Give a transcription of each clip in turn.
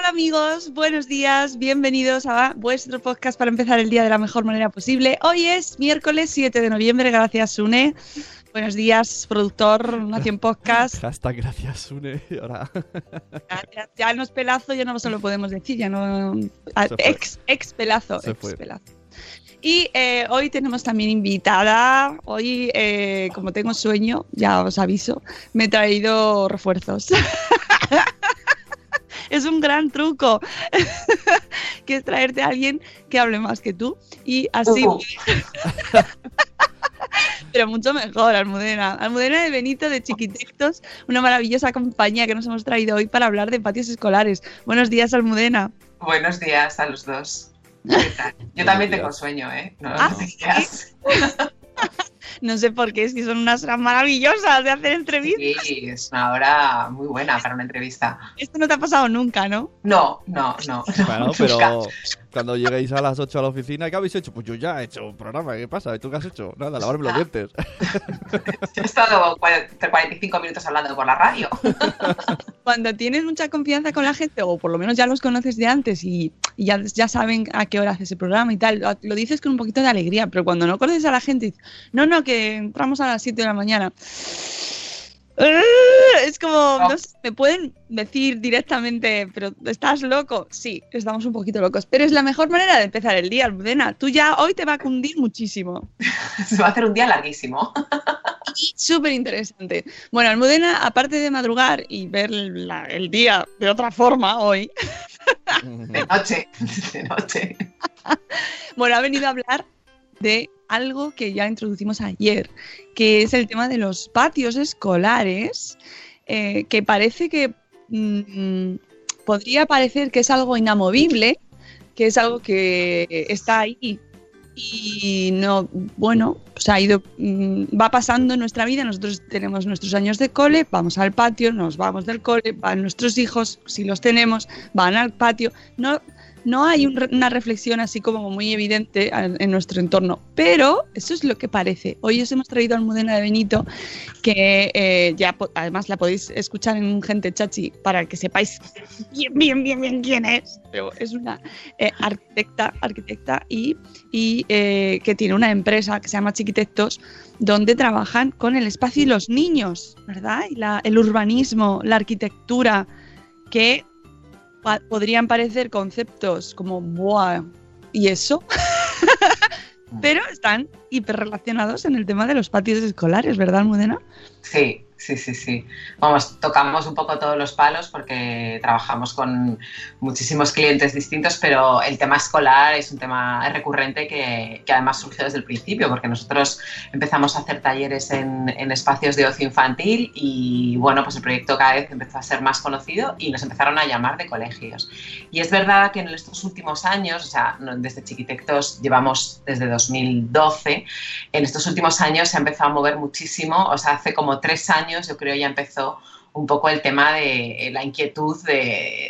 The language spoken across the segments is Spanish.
Hola amigos, buenos días, bienvenidos a vuestro podcast para empezar el día de la mejor manera posible. Hoy es miércoles 7 de noviembre, gracias Sune. Buenos días, productor Nación Podcast. Hashtag gracias, Sune. Ahora. Ya, ya no es pelazo, ya no se lo podemos decir, ya no. a- Se fue. Ex, ex pelazo, ex pelazo. Y eh, hoy tenemos también invitada. Hoy, eh, como tengo sueño, ya os aviso, me he traído refuerzos. es un gran truco, que es traerte a alguien que hable más que tú y así. Pero mucho mejor, Almudena. Almudena de Benito de Chiquitectos, una maravillosa compañía que nos hemos traído hoy para hablar de patios escolares. Buenos días, Almudena. Buenos días a los dos. ¿Qué tal? Yo también días. tengo sueño, ¿eh? No, Ah, no creas. No sé por qué, es que son unas horas maravillosas de hacer entrevistas. Sí, es una hora muy buena para una entrevista. Esto no te ha pasado nunca, ¿no? No, no, no. no, Bueno, nunca. Cuando lleguéis a las 8 a la oficina, ¿qué habéis hecho? Pues yo ya he hecho un programa, ¿qué pasa? ¿Y tú qué has hecho? Nada, lavarme los dientes. He estado cua- 45 minutos hablando por la radio. Cuando tienes mucha confianza con la gente, o por lo menos ya los conoces de antes y, y ya, ya saben a qué hora haces el programa y tal, lo, lo dices con un poquito de alegría, pero cuando no conoces a la gente, dices, no, no, que entramos a las 7 de la mañana. Es como, no sé, me pueden decir directamente, pero ¿estás loco? Sí, estamos un poquito locos, pero es la mejor manera de empezar el día, Almudena. Tú ya hoy te va a cundir muchísimo. Se va a hacer un día larguísimo. Súper interesante. Bueno, Almudena, aparte de madrugar y ver la- el día de otra forma hoy, De noche, de noche. bueno, ha venido a hablar de algo que ya introducimos ayer, que es el tema de los patios escolares, eh, que parece que mm, podría parecer que es algo inamovible, que es algo que está ahí y no, bueno, pues ha ido, mm, va pasando nuestra vida, nosotros tenemos nuestros años de cole, vamos al patio, nos vamos del cole, van nuestros hijos, si los tenemos, van al patio, no, no hay un una reflexión así como muy evidente en, en nuestro entorno, pero eso es lo que parece. Hoy os hemos traído a Almudena de Benito, que eh, ya además la podéis escuchar en Gente Chachi para que sepáis bien, bien, bien, bien quién es. Pero es una eh, arquitecta, arquitecta y, y, eh, que tiene una empresa que se llama Chiquitectos, donde trabajan con el espacio y los niños, ¿verdad? Y la- el urbanismo, la arquitectura, que pa- podrían parecer conceptos como ¡buah! ¿Y eso? Pero están hiperrelacionados en el tema de los patios escolares, ¿verdad, Almudena? Sí, Sí, sí, sí. Vamos, tocamos un poco todos los palos porque trabajamos con muchísimos clientes distintos, pero el tema escolar es un tema recurrente que, que además surgió desde el principio, porque nosotros empezamos a hacer talleres en, en, espacios de ocio infantil y bueno, pues el proyecto cada vez empezó a ser más conocido y nos empezaron a llamar de colegios. Y es verdad que en estos últimos años, o sea, desde Chiquitectos llevamos desde 2012, en estos últimos años se ha empezado a mover muchísimo, o sea, hace como tres años yo creo ya empezó un poco el tema de eh, la inquietud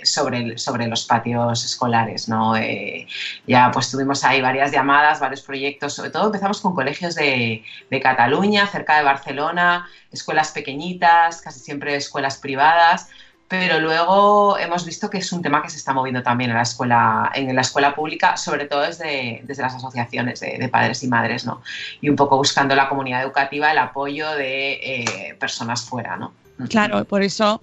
sobre, los patios escolares. Eh, ya pues tuvimos ahí varias llamadas, varios proyectos, sobre todo empezamos con colegios de, Cataluña, cerca de Barcelona, escuelas pequeñitas, casi siempre escuelas privadas, pero luego hemos visto que es un tema que se está moviendo también en la escuela, en la escuela pública, sobre todo desde, desde las asociaciones de, padres y madres, ¿no? Y un poco buscando la comunidad educativa el apoyo de eh, personas fuera, ¿no? Claro, por eso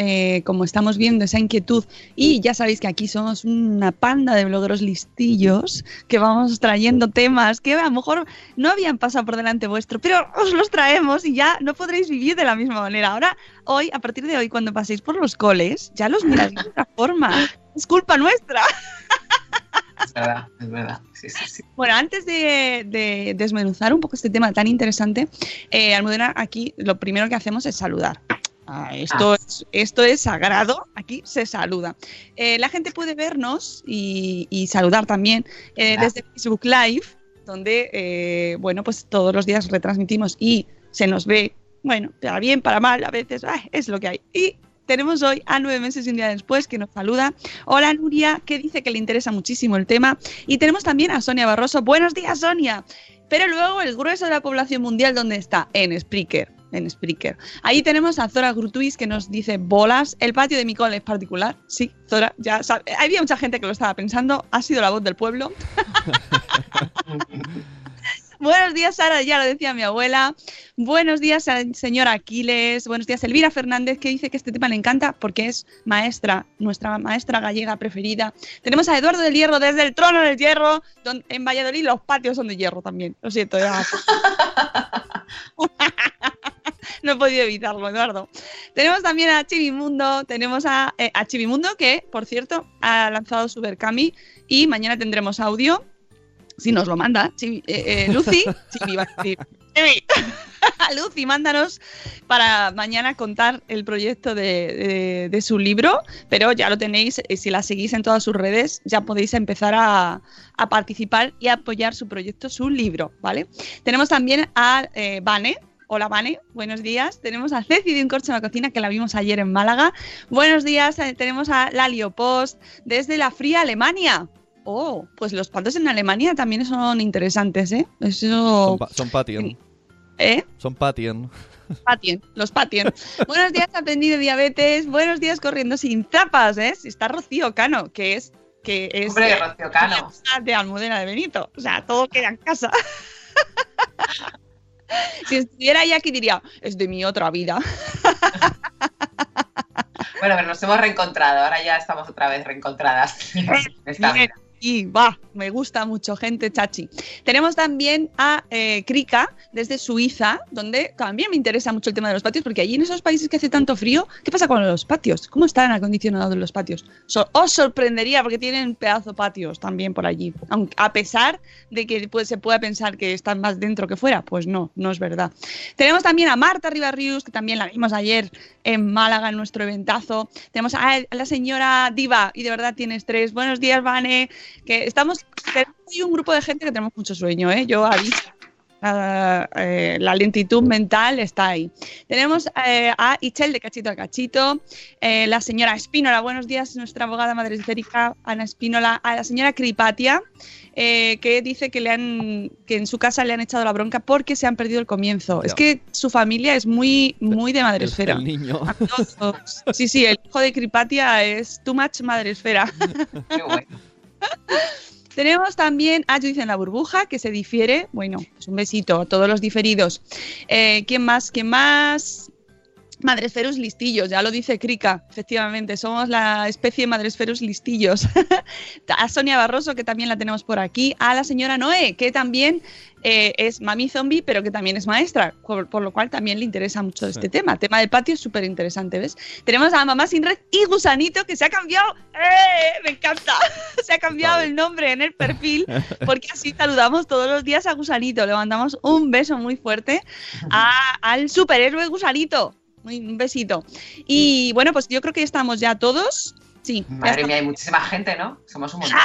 eh, como estamos viendo esa inquietud y ya sabéis que aquí somos una panda de blogueros listillos que vamos trayendo temas que a lo mejor no habían pasado por delante vuestro, pero os los traemos y ya no podréis vivir de la misma manera. Ahora, hoy, a partir de hoy, cuando paséis por los coles, ya los miráis de otra forma. Es culpa nuestra. Es verdad, es verdad. Sí, sí, sí. Bueno, antes de, de, desmenuzar un poco este tema tan interesante, eh, Almudena, aquí lo primero que hacemos es saludar. Ah, esto, ah. Es, esto es sagrado, aquí se saluda. Eh, la gente puede vernos y, y saludar también eh, desde Facebook Live, donde, eh, bueno, pues todos los días retransmitimos y se nos ve, bueno, para bien, para mal, a veces, ay, es lo que hay. Y tenemos hoy a nueve meses y un día después que nos saluda. Hola Nuria, que dice que le interesa muchísimo el tema. Y tenemos también a Sonia Barroso. Buenos días, Sonia. Pero luego el grueso de la población mundial, ¿dónde está? En Spreaker en Spreaker. Ahí tenemos a Zora Grutuis que nos dice bolas. El patio de mi cole es particular. Sí, Zora, ya sabe. Había mucha gente que lo estaba pensando. Ha sido la voz del pueblo. Buenos días, Sara, ya lo decía mi abuela. Buenos días, señora Aquiles. Buenos días, Elvira Fernández, que dice que este tema le encanta porque es maestra, nuestra maestra gallega preferida. Tenemos a Eduardo del Hierro desde el trono del hierro. Donde, en Valladolid los patios son de hierro también. Lo siento, ya. no he podido evitarlo, Eduardo. Tenemos también a Chivimundo, tenemos a, eh, a Chivimundo que, por cierto, ha lanzado su Berkami y mañana tendremos audio. Si nos lo manda, Chibi, eh, eh, Lucy, Chibi, va a decir. Lucy, mándanos para mañana contar el proyecto de, de, de, su libro, pero ya lo tenéis, eh, si la seguís en todas sus redes, ya podéis empezar a, a participar y a apoyar su proyecto, su libro, ¿vale? Tenemos también a eh, Vane, Hola, Vane. Buenos días. Tenemos a Ceci de Un Corcho en la Cocina, que la vimos ayer en Málaga. Buenos días. Eh, tenemos a Lalio Post desde la fría Alemania. Oh, pues los patos en Alemania también son interesantes, ¿eh? Eso... Son, pa son patien. ¿Eh? Son patien. Patien, los patien. Buenos días, aprendido de diabetes. Buenos días, corriendo sin zapas, ¿eh? Está Rocío Cano, que es. Que es Hombre, eh, Rocío Cano. De Almudena de Benito. O sea, todo queda en casa. si estuviera ahí aquí diría, es de mi otra vida. bueno, pero nos hemos reencontrado, ahora ya estamos otra vez reencontradas. Esta vida. Y va, me gusta mucho, gente chachi. Tenemos también a eh, Krika desde Suiza, donde también me interesa mucho el tema de los patios, porque allí en esos países que hace tanto frío, ¿qué pasa con los patios? ¿Cómo están acondicionados los patios? Os sorprendería porque tienen pedazo patios también por allí. Aunque, a pesar de que pues, se pueda pensar que están más dentro que fuera, pues no, no es verdad. Tenemos también a Marta Ribarrius, que también la vimos ayer en Málaga en nuestro eventazo. Tenemos a, a la señora Diva, y de verdad tiene estrés. Buenos días, Vane que estamos hay un grupo de gente que tenemos mucho sueño, ¿eh? Yo aviso. Eh, la lentitud mental está ahí. Tenemos eh, a Ichel de Cachito a Cachito, eh, la señora Espínola, buenos días, nuestra abogada madre esférica, Ana Espínola, a la señora Cripatia, eh, que dice que, le han, que en su casa le han echado la bronca porque se han perdido el comienzo. Es que su familia es muy, muy de madresfera. El, el niño. Sí, sí, el hijo de Cripatia es too much madresfera. Qué bueno. Tenemos también a Judith en la burbuja, que se difiere. Bueno, pues un besito a todos los diferidos. Eh, ¿Quién más? ¿Quién más? Madresferus listillos, ya lo dice Krika, efectivamente, somos la especie de Madresferus listillos. a Sonia Barroso, que también la tenemos por aquí, a la señora Noé, que también eh, es mami zombie, pero que también es maestra, por, por lo cual también le interesa mucho este tema. tema del patio es súper interesante, ¿ves? Tenemos a mamá sin red y gusanito, que se ha cambiado, ¡eh! Me encanta, se ha cambiado el nombre en el perfil, porque así saludamos todos los días a gusanito, le mandamos un beso muy fuerte a- al superhéroe gusanito. Un besito. Y bueno, pues yo creo que estamos ya todos. Sí, Madre mía, hay muchísima gente, ¿no? Somos un montón.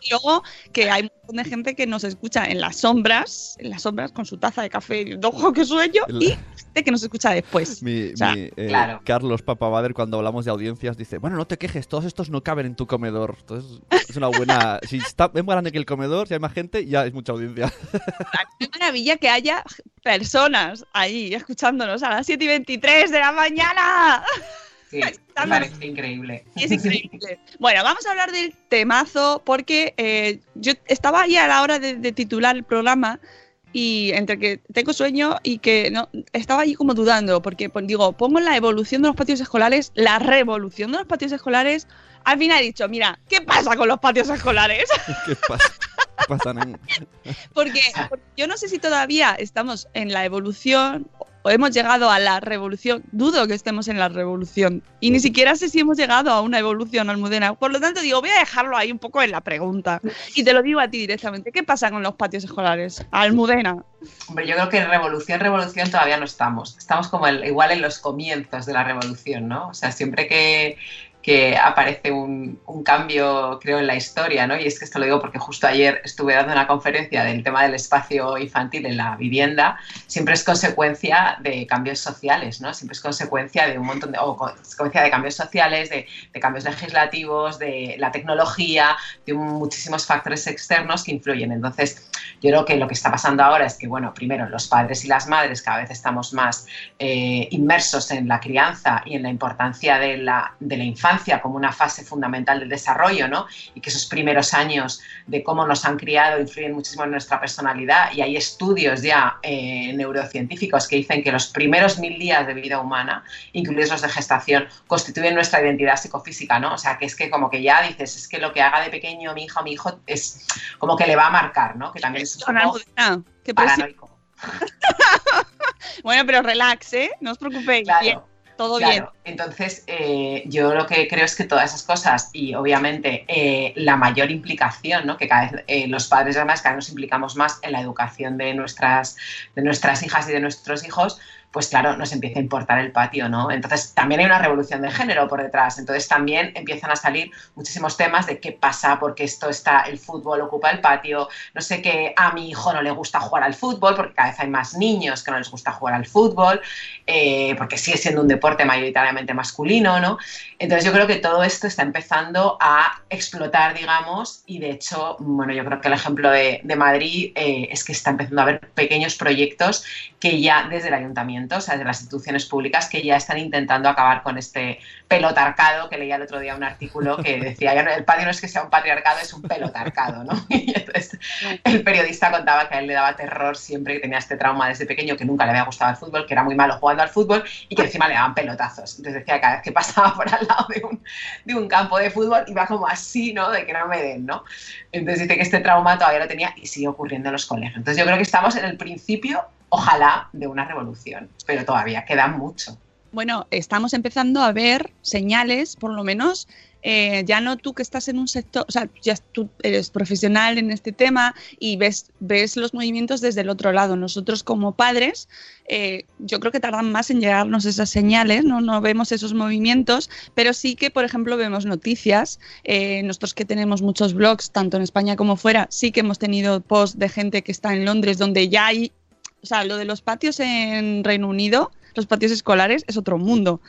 Y luego que hay un montón de gente que nos escucha en las sombras, en las sombras con su taza de café y ojo que sueño, y gente que nos escucha después. Mi, O sea, mi, eh, claro. Carlos Papabader, cuando hablamos de audiencias, dice: Bueno, no te quejes, todos estos no caben en tu comedor. Entonces, es una buena. Si está es más grande que el comedor, si hay más gente, ya es mucha audiencia. Qué maravilla que haya personas ahí escuchándonos a las 7 y 23 de la mañana. Sí, me parece increíble. Es increíble. Bueno, vamos a hablar del temazo porque eh, yo estaba ahí a la hora de, de titular el programa y entre que tengo sueño y que no estaba ahí como dudando porque pues, digo pongo la evolución de los patios escolares la revolución de los patios escolares al final he dicho mira qué pasa con los patios escolares ¿Qué pasa? ¿Qué pasa, porque, porque yo no sé si todavía estamos en la evolución o hemos llegado a la revolución. Dudo que estemos en la revolución. Y ni siquiera sé si hemos llegado a una evolución, Almudena. Por lo tanto, digo, voy a dejarlo ahí un poco en la pregunta. Y te lo digo a ti directamente. ¿Qué pasa con los patios escolares? Almudena. Hombre, yo creo que revolución, revolución todavía no estamos. Estamos como igual en los comienzos de la revolución, ¿no? O sea, siempre que, que aparece un, un cambio, creo, en la historia, ¿no? Y es que esto lo digo porque justo ayer estuve dando una conferencia del tema del espacio infantil en la vivienda. Siempre es consecuencia de cambios sociales, ¿no? Siempre es consecuencia de un montón de, o consecuencia de cambios sociales, de, de cambios legislativos, de la tecnología, de un- muchísimos factores externos que influyen. Entonces, yo creo que lo que está pasando ahora es que, bueno, primero los padres y las madres cada vez estamos más eh, inmersos en la crianza y en la importancia de la, de la infancia como una fase fundamental del desarrollo, ¿no? Y que esos primeros años de cómo nos han criado influyen muchísimo en nuestra personalidad. Y hay estudios ya eh, neurocientíficos que dicen que los primeros mil días de vida humana, incluidos los de gestación, constituyen nuestra identidad psicofísica, ¿no? O sea, que es que como que ya dices, es que lo que haga de pequeño mi hija o mi hijo es como que le va a marcar, ¿no? Que también es un poco paranoico. Bueno, pero relax, ¿eh? No os preocupéis. Claro. Todo Claro, bien. entonces eh, yo lo que creo es que todas esas cosas y obviamente eh, la mayor implicación, ¿no? que cada vez eh, los padres además cada vez nos implicamos más en la educación de nuestras, de nuestras hijas y de nuestros hijos, pues claro, nos empieza a importar el patio, ¿no? Entonces también hay una revolución de género por detrás, entonces también empiezan a salir muchísimos temas de qué pasa, porque esto está, el fútbol ocupa el patio, no sé qué, a mi hijo no le gusta jugar al fútbol, porque cada vez hay más niños que no les gusta jugar al fútbol, eh, porque sigue siendo un deporte mayoritariamente masculino, ¿no? Entonces yo creo que todo esto está empezando a explotar, digamos, y de hecho, bueno, yo creo que el ejemplo de, Madrid eh, es que está empezando a haber pequeños proyectos que ya desde el ayuntamiento, sea, desde las instituciones públicas, que ya están intentando acabar con este pelotarcado, que leía el otro día un artículo que decía, el patio no es que sea un patriarcado, es un pelotarcado, ¿no? Y entonces el periodista contaba que a él le daba terror siempre que tenía este trauma desde pequeño, que nunca le había gustado el fútbol, que era muy malo jugando al fútbol y que encima le daban pelotazos. Entonces decía cada vez que pasaba por al lado de un, de un campo de fútbol iba como así, ¿no? De que no me den, ¿no? Entonces dice que este trauma todavía lo tenía y sigue ocurriendo en los colegios. Entonces yo creo que estamos en el principio, ojalá, de una revolución, pero todavía queda mucho. Bueno, estamos empezando a ver señales, por lo menos, eh, ya no tú que estás en un sector, o sea, ya tú eres profesional en este tema y ves, ves los movimientos desde el otro lado. Nosotros como padres, eh, yo creo que tardan más en llegarnos esas señales, ¿no? no vemos esos movimientos, pero sí que, por ejemplo, vemos noticias. Eh, nosotros que tenemos muchos blogs, tanto en España como fuera, sí que hemos tenido posts de gente que está en Londres donde ya hay, o sea, lo de los patios en Reino Unido los patios escolares es otro mundo,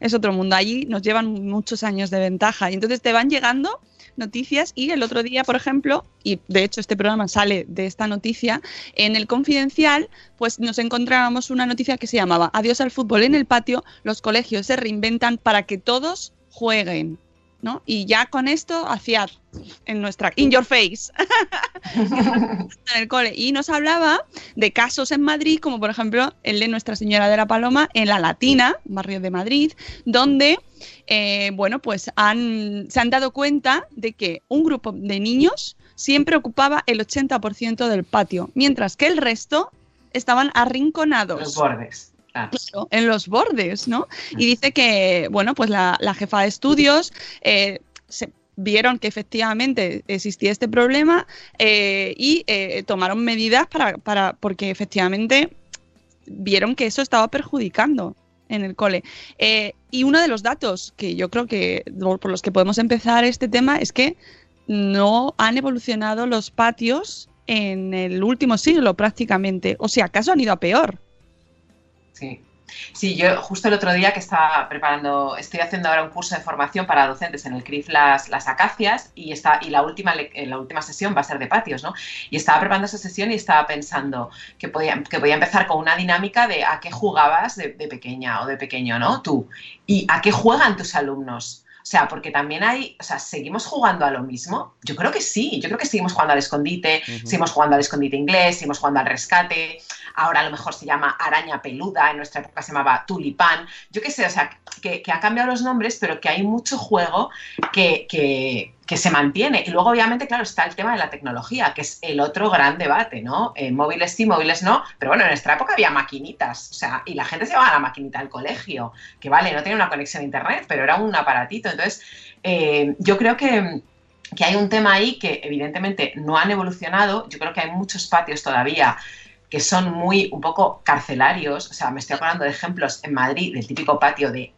es otro mundo. Allí nos llevan muchos años de ventaja y entonces te van llegando noticias y el otro día, por ejemplo, y de hecho este programa sale de esta noticia, en el confidencial, pues nos encontrábamos una noticia que se llamaba Adiós al fútbol en el patio, los colegios se reinventan para que todos jueguen. ¿No? Y ya con esto hacía en nuestra in your face en el cole y nos hablaba de casos en Madrid como por ejemplo el de Nuestra Señora de la Paloma en la Latina, un barrio de Madrid, donde eh, bueno pues han, se han dado cuenta de que un grupo de niños siempre ocupaba el 80% del patio, mientras que el resto estaban arrinconados Los bordes. Claro, en los bordes, ¿no? Y dice que, bueno, pues la, jefa de estudios eh, se vieron que efectivamente existía este problema eh, y eh, tomaron medidas para, para, porque efectivamente vieron que eso estaba perjudicando en el cole. Y uno de los datos que yo creo que por los que podemos empezar este tema es que no han evolucionado los patios en el último siglo prácticamente, o si acaso han ido a peor. Sí. Sí, yo justo el otro día que estaba preparando, estoy haciendo ahora un curso de formación para docentes en el CRIF Las, las Acacias y, está, y la, última, eh, la última sesión va a ser de patios, ¿no? Y estaba preparando esa sesión y estaba pensando que podía, que podía empezar con una dinámica de a qué jugabas de, de pequeña o de pequeño, ¿no? Tú. Y a qué juegan tus alumnos. O sea, porque también hay, o sea, ¿seguimos jugando a lo mismo? Yo creo que sí, yo creo que seguimos jugando al escondite, seguimos jugando al escondite inglés, seguimos jugando al rescate, ahora a lo mejor se llama araña peluda, en nuestra época se llamaba tulipán, yo qué sé, o sea, que, que ha cambiado los nombres, pero que hay mucho juego que, que- que se mantiene. Y luego, obviamente, claro, está el tema de la tecnología, que es el otro gran debate, ¿no? Eh, móviles sí, móviles no, pero bueno, en nuestra época había maquinitas, o sea, y la gente se llevaba la maquinita al colegio, que vale, no tenía una conexión a internet, pero era un aparatito. Entonces, eh, yo creo que que hay un tema ahí que evidentemente no han evolucionado. Yo creo que hay muchos patios todavía que son muy un poco carcelarios. O sea, me estoy acordando de ejemplos en Madrid del típico patio de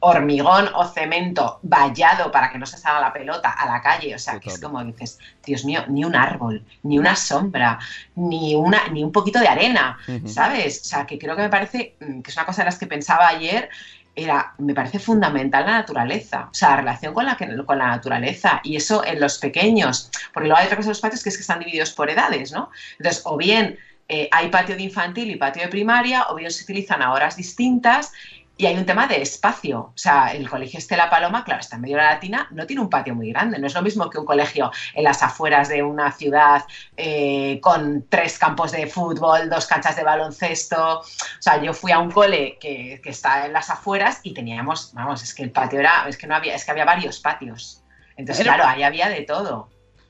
hormigón o cemento vallado para que no se salga la pelota a la calle. O sea, que es como dices, Dios mío, ni un árbol, ni una sombra, ni, una, ni un poquito de arena. ¿sabes? O sea, que creo que me parece, mm, que es una cosa de las que pensaba ayer, era, me parece fundamental la naturaleza, o sea, la relación con la, que- con la naturaleza, y eso en los pequeños, porque luego hay otra cosa en los patios que es que están divididos por edades, ¿no? Entonces, o bien eh, hay patio de infantil y patio de primaria, o bien se utilizan a horas distintas, y hay un tema de espacio. O sea, el colegio Estela Paloma, claro, está en medio de la latina, no tiene un patio muy grande. No es lo mismo que un colegio en las afueras de una ciudad eh, con tres campos de fútbol, dos canchas de baloncesto. O sea, yo fui a un cole que, que está en las afueras y teníamos, vamos, es que el patio era, es que no había, es que había varios patios. Entonces, claro, ahí había de todo,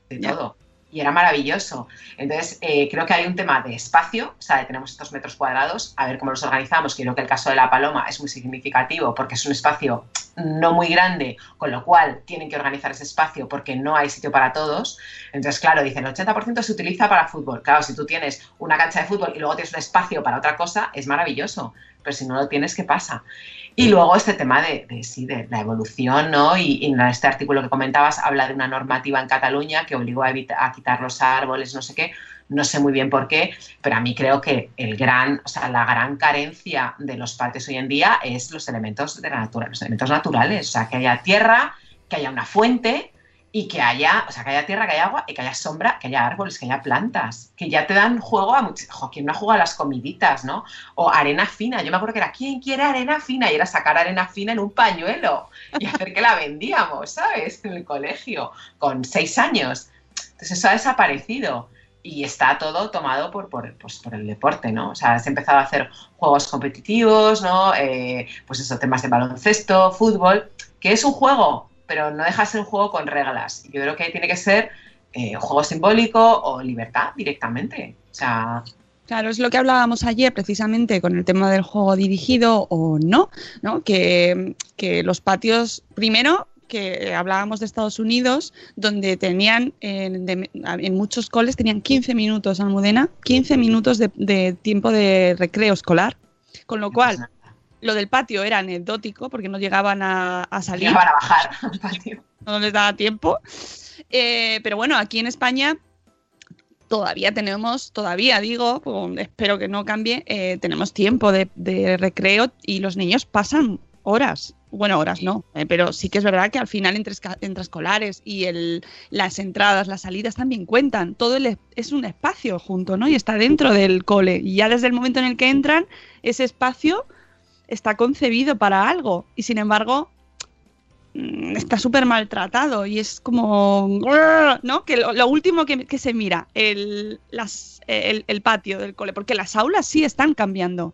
de Ya. todo. Y era maravilloso. Entonces, eh, creo que hay un tema de espacio, o sea, tenemos estos metros cuadrados, a ver cómo los organizamos, que creo que el caso de la Paloma es muy significativo porque es un espacio no muy grande, con lo cual tienen que organizar ese espacio porque no hay sitio para todos. Entonces, claro, dicen, el 80% se utiliza para fútbol. Claro, si tú tienes una cancha de fútbol y luego tienes un espacio para otra cosa, es maravilloso. Pero si no lo tienes, ¿qué pasa? Y luego este tema de, de, sí, de la evolución, ¿no? Y, en este artículo que comentabas habla de una normativa en Cataluña que obligó a, a quitar los árboles, no sé qué. No sé muy bien por qué, pero a mí creo que el gran, o sea, la gran carencia de los patios hoy en día es los elementos de la natura, los elementos naturales, o sea, que haya tierra, que haya una fuente y que haya, o sea, que haya tierra, que haya agua y que haya sombra, que haya árboles, que haya plantas, que ya te dan juego a muchos, jo, ¿quién no juega a las comiditas, no? O arena fina, yo me acuerdo que era, ¿quién quiere arena fina? Y era sacar arena fina en un pañuelo y hacer que la vendíamos, ¿sabes? En el colegio, con seis años. Entonces eso ha desaparecido y está todo tomado por, por, pues, por el deporte, ¿no? O sea, se ha empezado a hacer juegos competitivos, ¿no? Eh, pues eso, temas de baloncesto, fútbol, que es un juego, pero no deja de ser un juego con reglas. Yo creo que tiene que ser eh, un juego simbólico o libertad directamente. O sea, Claro, es lo que hablábamos ayer precisamente con el tema del juego dirigido o no, ¿no? Que, que los patios, primero, que hablábamos de Estados Unidos, donde tenían, en, de- en muchos coles tenían 15 minutos, Almudena, 15 minutos de, de tiempo de recreo escolar, con lo cual lo del patio era anecdótico porque no llegaban a, a salir, para bajar al patio. no les daba tiempo. Eh, pero bueno, aquí en España todavía tenemos, todavía digo, pues, espero que no cambie, eh, tenemos tiempo de, de recreo y los niños pasan horas. Bueno, horas no, eh, pero sí que es verdad que al final entre, entre escolares y el, las entradas, las salidas también cuentan. Todo el es un espacio junto, ¿no? Y está dentro del cole. Y ya desde el momento en el que entran, ese espacio está concebido para algo. Y sin embargo, mm, está súper maltratado y es como, ¿no? Que lo, último que, se mira, el, el, patio del cole, porque las aulas sí están cambiando.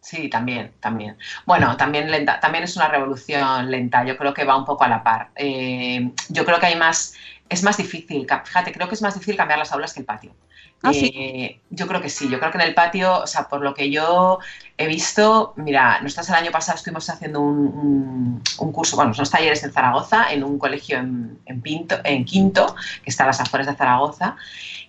Sí, también, también. Bueno, también lenta, también es una revolución lenta. Yo creo que va un poco a la par. Eh, yo creo que hay más, es más difícil. Fíjate, creo que es más difícil cambiar las aulas que el patio. Ah. Eh, yo creo que sí. Yo creo que en el patio, o sea, por lo que yo he visto, mira, nosotros el año pasado estuvimos haciendo un, un- curso, bueno, unos talleres en Zaragoza, en un colegio en, en Quinto, que está a las afueras de Zaragoza,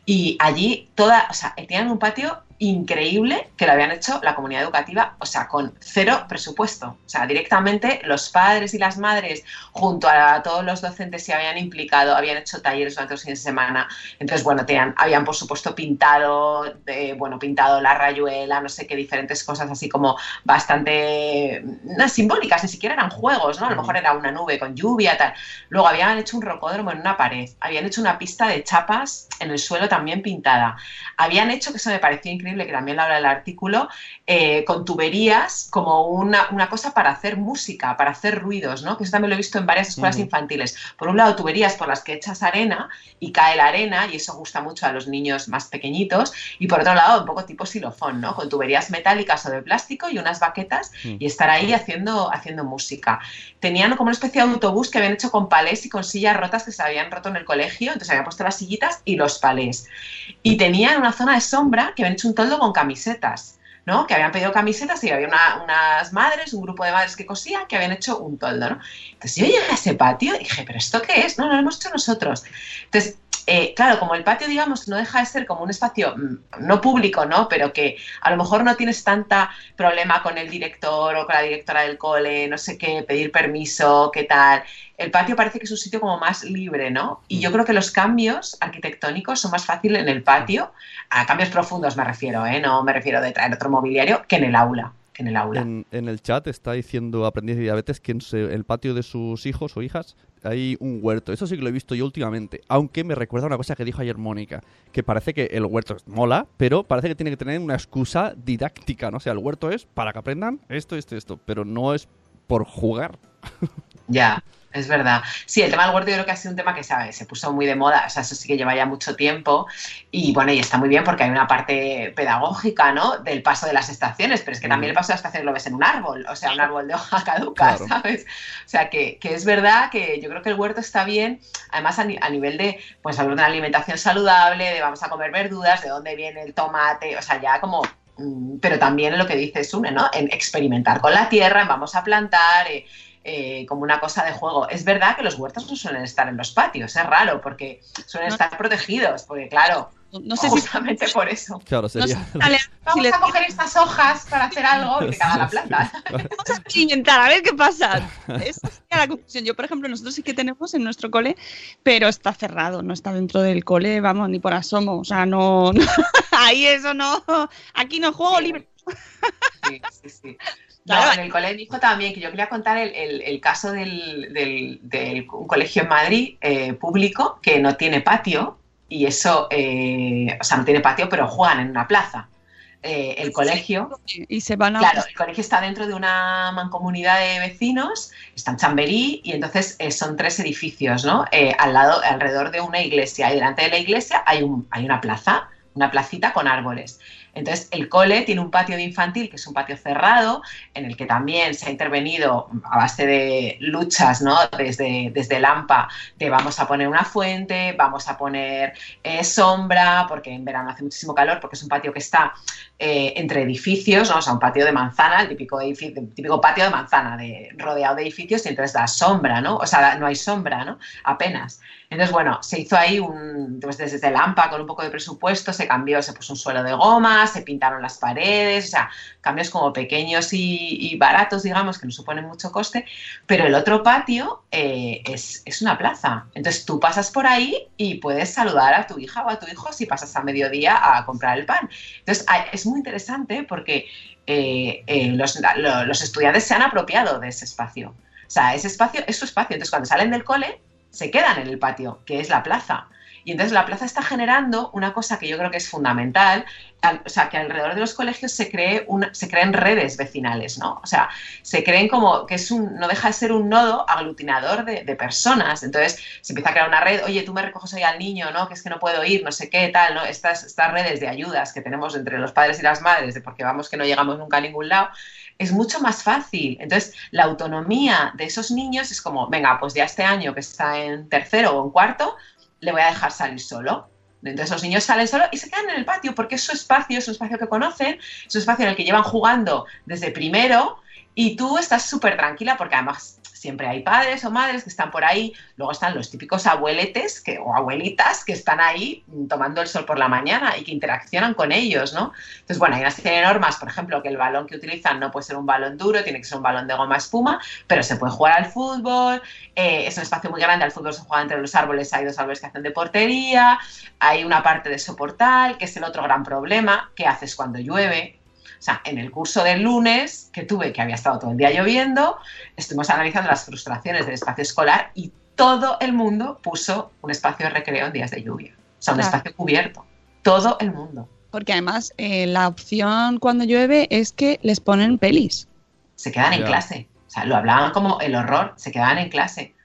y allí toda, o sea, tenían un patio increíble que lo habían hecho la comunidad educativa, o sea, con cero presupuesto. O sea, directamente los padres y las madres, junto a todos los docentes se habían implicado, habían hecho talleres durante los fines de semana. Entonces, bueno, tenían, habían por supuesto pintado, eh, bueno, pintado la rayuela, no sé qué, diferentes cosas así como bastante no, simbólicas, ni siquiera eran juegos, ¿no? A lo mejor era una nube con lluvia, tal. Luego habían hecho un rocódromo en una pared, habían hecho una pista de chapas en el suelo también pintada. Habían hecho, que eso me pareció increíble, que también lo habla el artículo, eh, con tuberías como una, una cosa para hacer música, para hacer ruidos, ¿no? Que eso también lo he visto en varias escuelas Ujú. infantiles. Por un lado, tuberías por las que echas arena y cae la arena, y eso gusta mucho a los niños más pequeñitos. Y por otro lado, un poco tipo xilofón, ¿no? Con tuberías metálicas o de plástico y unas baquetas Mm. y estar ahí haciendo, haciendo música. Tenían como una especie de autobús que habían hecho con palés y con sillas rotas que se habían roto en el colegio, entonces habían puesto las sillitas y los palés. Y tenían una zona de sombra que habían hecho un toldo con camisetas. ¿no? Que habían pedido camisetas y había una- unas madres, un grupo de madres que cosían, que habían hecho un toldo, ¿no? Entonces yo llegué a ese patio y dije, ¿pero esto qué es? No, no lo hemos hecho nosotros. Entonces, eh, claro, como el patio, digamos, no deja de ser como un espacio mm, no público, ¿no? Pero que a lo mejor no tienes tanta problema con el director o con la directora del cole, no sé qué, pedir permiso, qué tal. El patio parece que es un sitio como más libre, ¿no? Y yo creo que los cambios arquitectónicos son más fáciles en el patio, a cambios profundos me refiero, ¿eh? No me refiero de traer otro mobiliario, que en el aula. En el aula. En, en el chat está diciendo aprendiz de diabetes que en el patio de sus hijos o hijas hay un huerto. Eso sí que lo he visto yo últimamente. Aunque me recuerda una cosa que dijo ayer Mónica. Que parece que el huerto mola, pero parece que tiene que tener una excusa didáctica, ¿no? O sea, el huerto es para que aprendan esto, esto, esto. Pero no es por jugar. Ya, es verdad. Sí, el tema del huerto yo creo que ha sido un tema que ¿sabes? se puso muy de moda, o sea, eso sí que lleva ya mucho tiempo y bueno, y está muy bien porque hay una parte pedagógica, ¿no? Del paso de las estaciones, pero es que también el paso de las estaciones lo ves en un árbol, o sea, un árbol de hoja caduca, Claro. ¿sabes? O sea, que, que es verdad que yo creo que el huerto está bien, además a, ni- a nivel de, pues, hablar de una alimentación saludable, de vamos a comer verduras, de dónde viene el tomate, o sea, ya como mm, pero también lo que dice Sune, ¿no? En experimentar con la tierra, en vamos a plantar, eh, eh, como una cosa de juego. Es verdad que los huertos no suelen estar en los patios, es raro, porque suelen No. estar protegidos, porque claro, No sé si justamente por eso. Claro, no sé sería... si si Vamos le- a coger estas hojas para hacer algo y te caga la planta. vamos a experimentar, a ver qué pasa. Esa sería la conclusión. Yo, por ejemplo, nosotros sí que tenemos en nuestro cole, pero está cerrado, no está dentro del cole, vamos, ni por asomo. O sea, no. no- ahí eso no. Aquí no juego Sí. libre. Sí, sí, sí. No, en el colegio dijo también que yo quería contar el, el- el caso del, del- de un colegio en Madrid eh, público que no tiene patio y eso, eh, o sea, no tiene patio, pero juegan en una plaza. Eh, el colegio, Y se van a. claro, el colegio está dentro de una mancomunidad de vecinos, está en Chamberí y entonces eh, son tres edificios, ¿no? Eh, al lado, alrededor de una iglesia y delante de la iglesia hay, un, hay una plaza, una placita con árboles. Entonces, el cole tiene un patio de infantil, que es un patio cerrado, en el que también se ha intervenido a base de luchas, ¿no? Desde, desde el AMPA, de vamos a poner una fuente, vamos a poner eh, sombra, porque en verano hace muchísimo calor, porque es un patio que está eh, entre edificios, ¿no? O sea, un patio de manzana, el típico, edifi- el típico patio de manzana, de, rodeado de edificios, y entonces da sombra, ¿no? O sea, no hay sombra, ¿no? Apenas. Entonces, bueno, se hizo ahí un, pues desde el AMPA con un poco de presupuesto, se cambió, se puso un suelo de se pintaron las paredes, o sea, cambios como pequeños y, baratos, digamos, que no suponen mucho coste, pero el otro patio eh, es, es una plaza. Entonces tú pasas por ahí y puedes saludar a tu hija o a tu hijo si pasas a mediodía a comprar el pan. Entonces es muy interesante porque eh, eh, los, lo- los estudiantes se han apropiado de ese espacio. O sea, ese espacio es su espacio. Entonces cuando salen del cole se quedan en el patio, que es la plaza. Y entonces la plaza está generando una cosa que yo creo que es fundamental, o sea, que alrededor de los colegios se, cree una, se creen redes vecinales, ¿no? O sea, se creen como que es un, no deja de ser un nodo aglutinador de, personas. Entonces se empieza a crear una red, oye, tú me recoges hoy al niño, ¿no? Que es que no puedo ir, no sé qué, tal, ¿no? Estas, estas redes de ayudas que tenemos entre los padres y las madres, de porque vamos que no llegamos nunca a ningún lado, es mucho más fácil. Entonces, la autonomía de esos niños es como, venga, pues ya este año que está en tercero o en cuarto, le voy a dejar salir solo. Entonces los niños salen solo y se quedan en el patio porque es su espacio, es un espacio que conocen, es un espacio en el que llevan jugando desde primero y tú estás súper tranquila porque además siempre hay padres o madres que están por ahí, luego están los típicos abueletes que, o abuelitas que están ahí tomando el sol por la mañana y que interaccionan con ellos, ¿no? Entonces, bueno, hay una serie de normas, por ejemplo, que el balón que utilizan no puede ser un balón duro, tiene que ser un balón de goma espuma, pero se puede jugar al fútbol, eh, es un espacio muy grande, al fútbol se juega entre los árboles, hay dos árboles que hacen de portería, hay una parte de soportal, que es el otro gran problema, ¿qué haces cuando llueve? O sea, en el curso del lunes que tuve, que había estado todo el día lloviendo, estuvimos analizando las frustraciones del espacio escolar y todo el mundo puso un espacio de recreo en días de lluvia. O sea, un espacio cubierto. Todo el mundo. Porque además eh, la opción cuando llueve es que les ponen pelis. Se quedan en clase. O sea, lo hablaban como el horror, se quedaban en clase.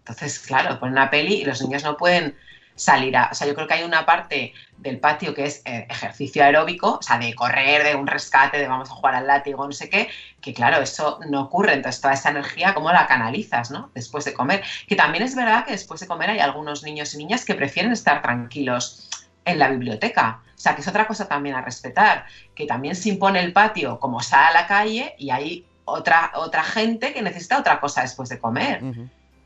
Entonces, claro, ponen una peli y los niños no pueden salir a... O sea, yo creo que hay una parte del patio que es eh, ejercicio aeróbico, o sea, de correr, de un rescate, de vamos a jugar al látigo, no sé qué, que claro, eso no ocurre. Entonces, toda esa energía, ¿cómo la canalizas, no? Después de comer. Que también es verdad que después de comer hay algunos niños y niñas que prefieren estar tranquilos en la biblioteca. O sea, que es otra cosa también a respetar, que también se impone el patio como sale a la calle y hay otra, otra gente que necesita otra cosa después de comer.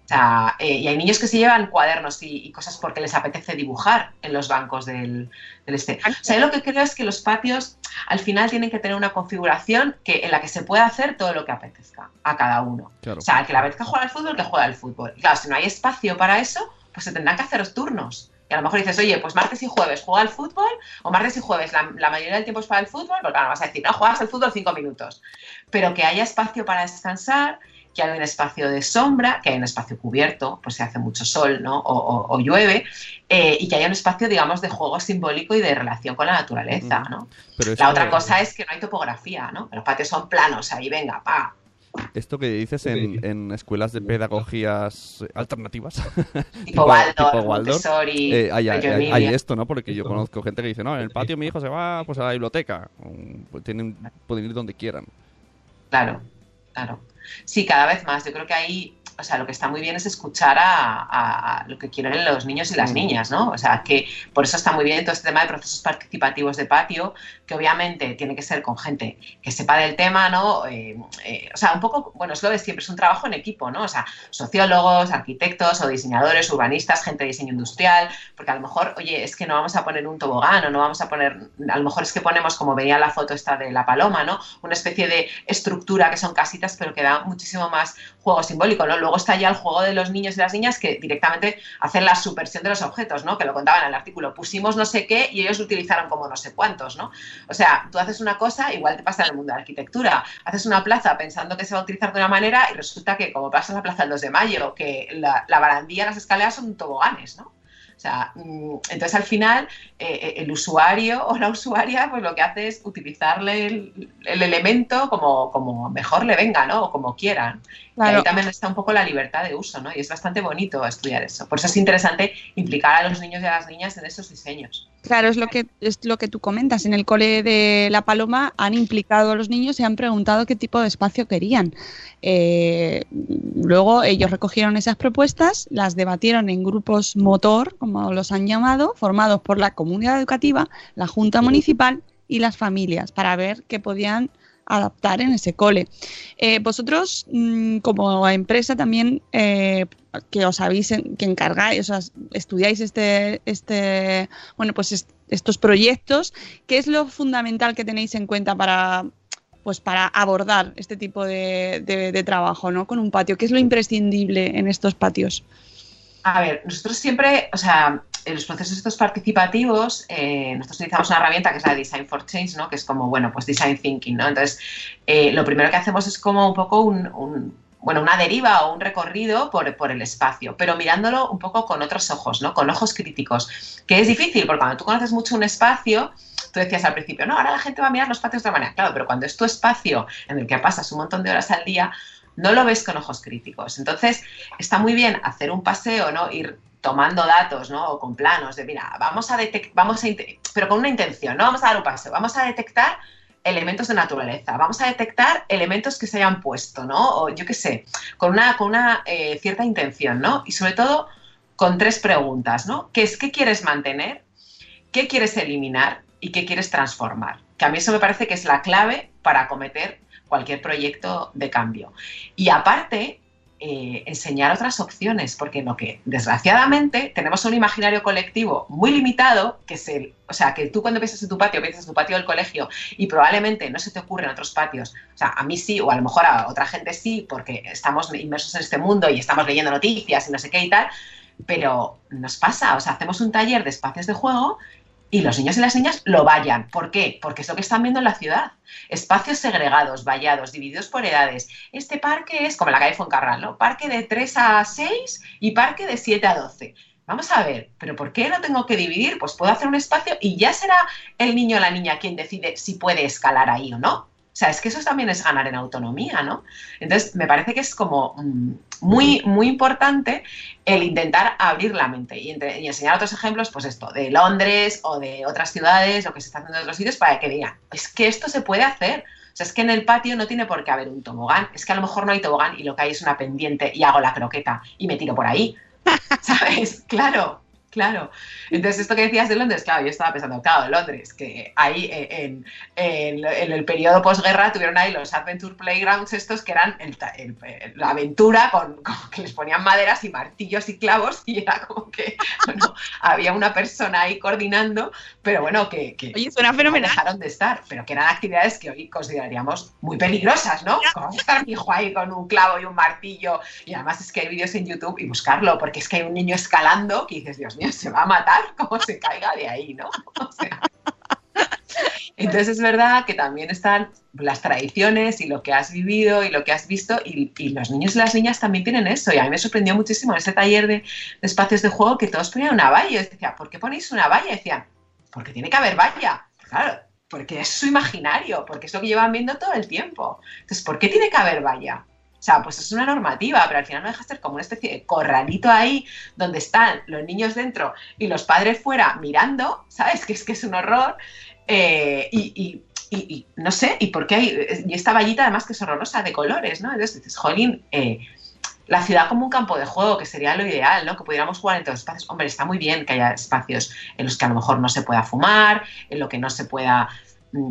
O sea, eh, y hay niños que se llevan cuadernos y, cosas porque les apetece dibujar en los bancos del, este. O sea, yo lo que creo es que los patios al final tienen que tener una configuración que, en la que se pueda hacer todo lo que apetezca a cada uno. O sea, al que le apetezca jugar al fútbol, que juegue al fútbol. claro, si no hay espacio para eso, pues se tendrán que hacer turnos. Y a lo mejor dices, oye, pues martes y jueves juega al fútbol, o martes y jueves la, mayoría del tiempo es para el fútbol, porque ahora vas a decir, no, juegas al fútbol cinco minutos. Pero que haya espacio para descansar, que hay un espacio de sombra, que hay un espacio cubierto, pues se hace mucho sol ¿no? o, llueve, eh, y que haya un espacio, digamos, de juego simbólico y de relación con la naturaleza. ¿no? la otra cosa es que no hay topografía, ¿no? los patios son planos, ahí venga, pa. Esto que dices en, escuelas de pedagogías alternativas, tipo Waldorf, eh, hay, esto, ¿no? Porque yo conozco gente que dice, no, en el patio mi hijo se va pues, a la biblioteca, pues, tienen, pueden ir donde quieran. Claro, claro. Sí, cada vez más. Yo creo que ahí o sea, lo que está muy bien es escuchar a, lo que quieren los niños y las mm. niñas, ¿no? O sea, que por eso está muy bien todo este tema de procesos participativos de patio, que obviamente tiene que ser con gente que sepa del tema, ¿no? Eh, eh, o sea, un poco, bueno, es lo de siempre, es un trabajo en equipo, ¿no? O sea, sociólogos, arquitectos o diseñadores, urbanistas, gente de diseño industrial, porque a lo mejor, oye, es que no vamos a poner un tobogán o no vamos a poner, a lo mejor es que ponemos, como veía la foto esta de la paloma, ¿no? Una especie de estructura que son casitas, pero que da muchísimo más juego simbólico, ¿no? Luego está ya el juego de los niños y las niñas que directamente hacen la subversión de los objetos, ¿no? Que lo contaban en el artículo. Pusimos no sé qué y ellos lo utilizaron como no sé cuántos, ¿no? O sea, tú haces una cosa, igual te pasa en el mundo de la arquitectura. Haces una plaza pensando que se va a utilizar de una manera y resulta que como pasa en la plaza del 2 de mayo, que la, la barandilla, las escaleras son toboganes, ¿no? O sea, mm, entonces al final eh, eh, el usuario o la usuaria pues lo que hace es utilizarle el, elemento como, como, mejor le venga, ¿no? O como quieran. Y ahí también está un poco la libertad de uso, ¿no? Y es bastante bonito estudiar eso. Por eso es interesante implicar a los niños y a las niñas en esos diseños. Claro, es lo que es lo que tú comentas. En el cole de La Paloma han implicado a los niños y han preguntado qué tipo de espacio querían. Eh, luego ellos recogieron esas propuestas, las debatieron en grupos motor, como los han llamado, formados por la comunidad educativa, la junta municipal y las familias, para ver qué podían adaptar en ese cole. Eh, vosotros, mm, como empresa, también eh, que os habéis, que encargáis, o sea, estudiáis este, este, bueno, pues estos proyectos, ¿qué es lo fundamental que tenéis en cuenta para, pues para abordar este tipo de, de trabajo, ¿no? Con un patio, ¿qué es lo imprescindible en estos patios? A ver, nosotros siempre, o sea, en los procesos estos participativos, eh, nosotros utilizamos una herramienta que es la Design for Change, ¿no? Que es como, bueno, pues Design Thinking, ¿no? Entonces, eh, lo primero que hacemos es como un poco un, bueno, una deriva o un recorrido por, por, el espacio, pero mirándolo un poco con otros ojos, ¿no? Con ojos críticos, que es difícil, porque cuando tú conoces mucho un espacio, tú decías al principio, no, ahora la gente va a mirar los patios de otra manera. Claro, pero cuando es tu espacio en el que pasas un montón de horas al día, no lo ves con ojos críticos. Entonces, está muy bien hacer un paseo, ¿no? Ir tomando datos, ¿no? O con planos de, mira, vamos a detectar, vamos a, pero con una intención, no vamos a dar un paseo, vamos a detectar elementos de naturaleza, vamos a detectar elementos que se hayan puesto, ¿no? O yo qué sé, con una, con una eh, cierta intención, ¿no? Y sobre todo con tres preguntas, ¿no? ¿Qué es qué quieres mantener? ¿Qué quieres eliminar? ¿Y qué quieres transformar? Que a mí eso me parece que es la clave para acometer cualquier proyecto de cambio. Y aparte, eh, enseñar otras opciones, porque lo que desgraciadamente tenemos un imaginario colectivo muy limitado, que es el, o sea, que tú cuando piensas en tu patio, piensas en tu patio del colegio y probablemente no se te ocurre en otros patios, o sea, a mí sí, o a lo mejor a otra gente sí, porque estamos inmersos en este mundo y estamos leyendo noticias y no sé qué y tal, pero nos pasa, o sea, hacemos un taller de espacios de juego y los niños y las niñas lo vayan. ¿Por qué? Porque es lo que están viendo en la ciudad. Espacios segregados, vallados, divididos por edades. Este parque es como la calle Foncarral, ¿no? Parque de 3 a 6 y parque de 7 a 12. Vamos a ver, ¿pero por qué no tengo que dividir? Pues puedo hacer un espacio y ya será el niño o la niña quien decide si puede escalar ahí o no. O sea, es que eso también es ganar en autonomía, ¿no? Entonces, me parece que es como mm, muy, muy importante el intentar abrir la mente y, enseñar otros ejemplos, pues esto, de Londres o de otras ciudades, lo que se está haciendo en otros sitios, para que digan, es que esto se puede hacer. O sea, es que en el patio no tiene por qué haber un tobogán. Es que a lo mejor no hay tobogán y lo que hay es una pendiente y hago la croqueta y me tiro por ahí. ¿Sabes? Claro. Claro. Entonces, esto que decías de Londres, claro, yo estaba pensando, claro, Londres, que ahí eh, en, el periodo posguerra tuvieron ahí los Adventure Playgrounds estos que eran la aventura con, que les ponían maderas y martillos y clavos y era como que, bueno, había una persona ahí coordinando, pero bueno, que, que Oye, suena fenomenal. dejaron de estar, pero que eran actividades que hoy consideraríamos muy peligrosas, ¿no? Como estar mi hijo ahí con un clavo y un martillo y además es que hay vídeos en YouTube y buscarlo, porque es que hay un niño escalando que dices, Dios mío, se va a matar como se caiga de ahí, ¿no? entonces es verdad que también están las tradiciones y lo que has vivido y lo que has visto y, los niños y las niñas también tienen eso y a mí me sorprendió muchísimo en este taller de, espacios de juego que todos ponían una valla y decía, ¿por qué ponéis una valla? Decían, porque tiene que haber valla. Claro, porque es su imaginario, porque es lo que llevan viendo todo el tiempo. Entonces, ¿por qué tiene que haber valla? O sea, pues es una normativa, pero al final no deja de ser como una especie de corralito ahí donde están los niños dentro y los padres fuera mirando, ¿sabes? Que es que es un horror. Eh, y, no sé, y por qué hay. Y esta vallita además que es horrorosa de colores, ¿no? Entonces dices, jolín, eh, la ciudad como un campo de juego, que sería lo ideal, ¿no? Que pudiéramos jugar en todos los espacios. Hombre, está muy bien que haya espacios en los que a lo mejor no se pueda fumar, en lo que no se pueda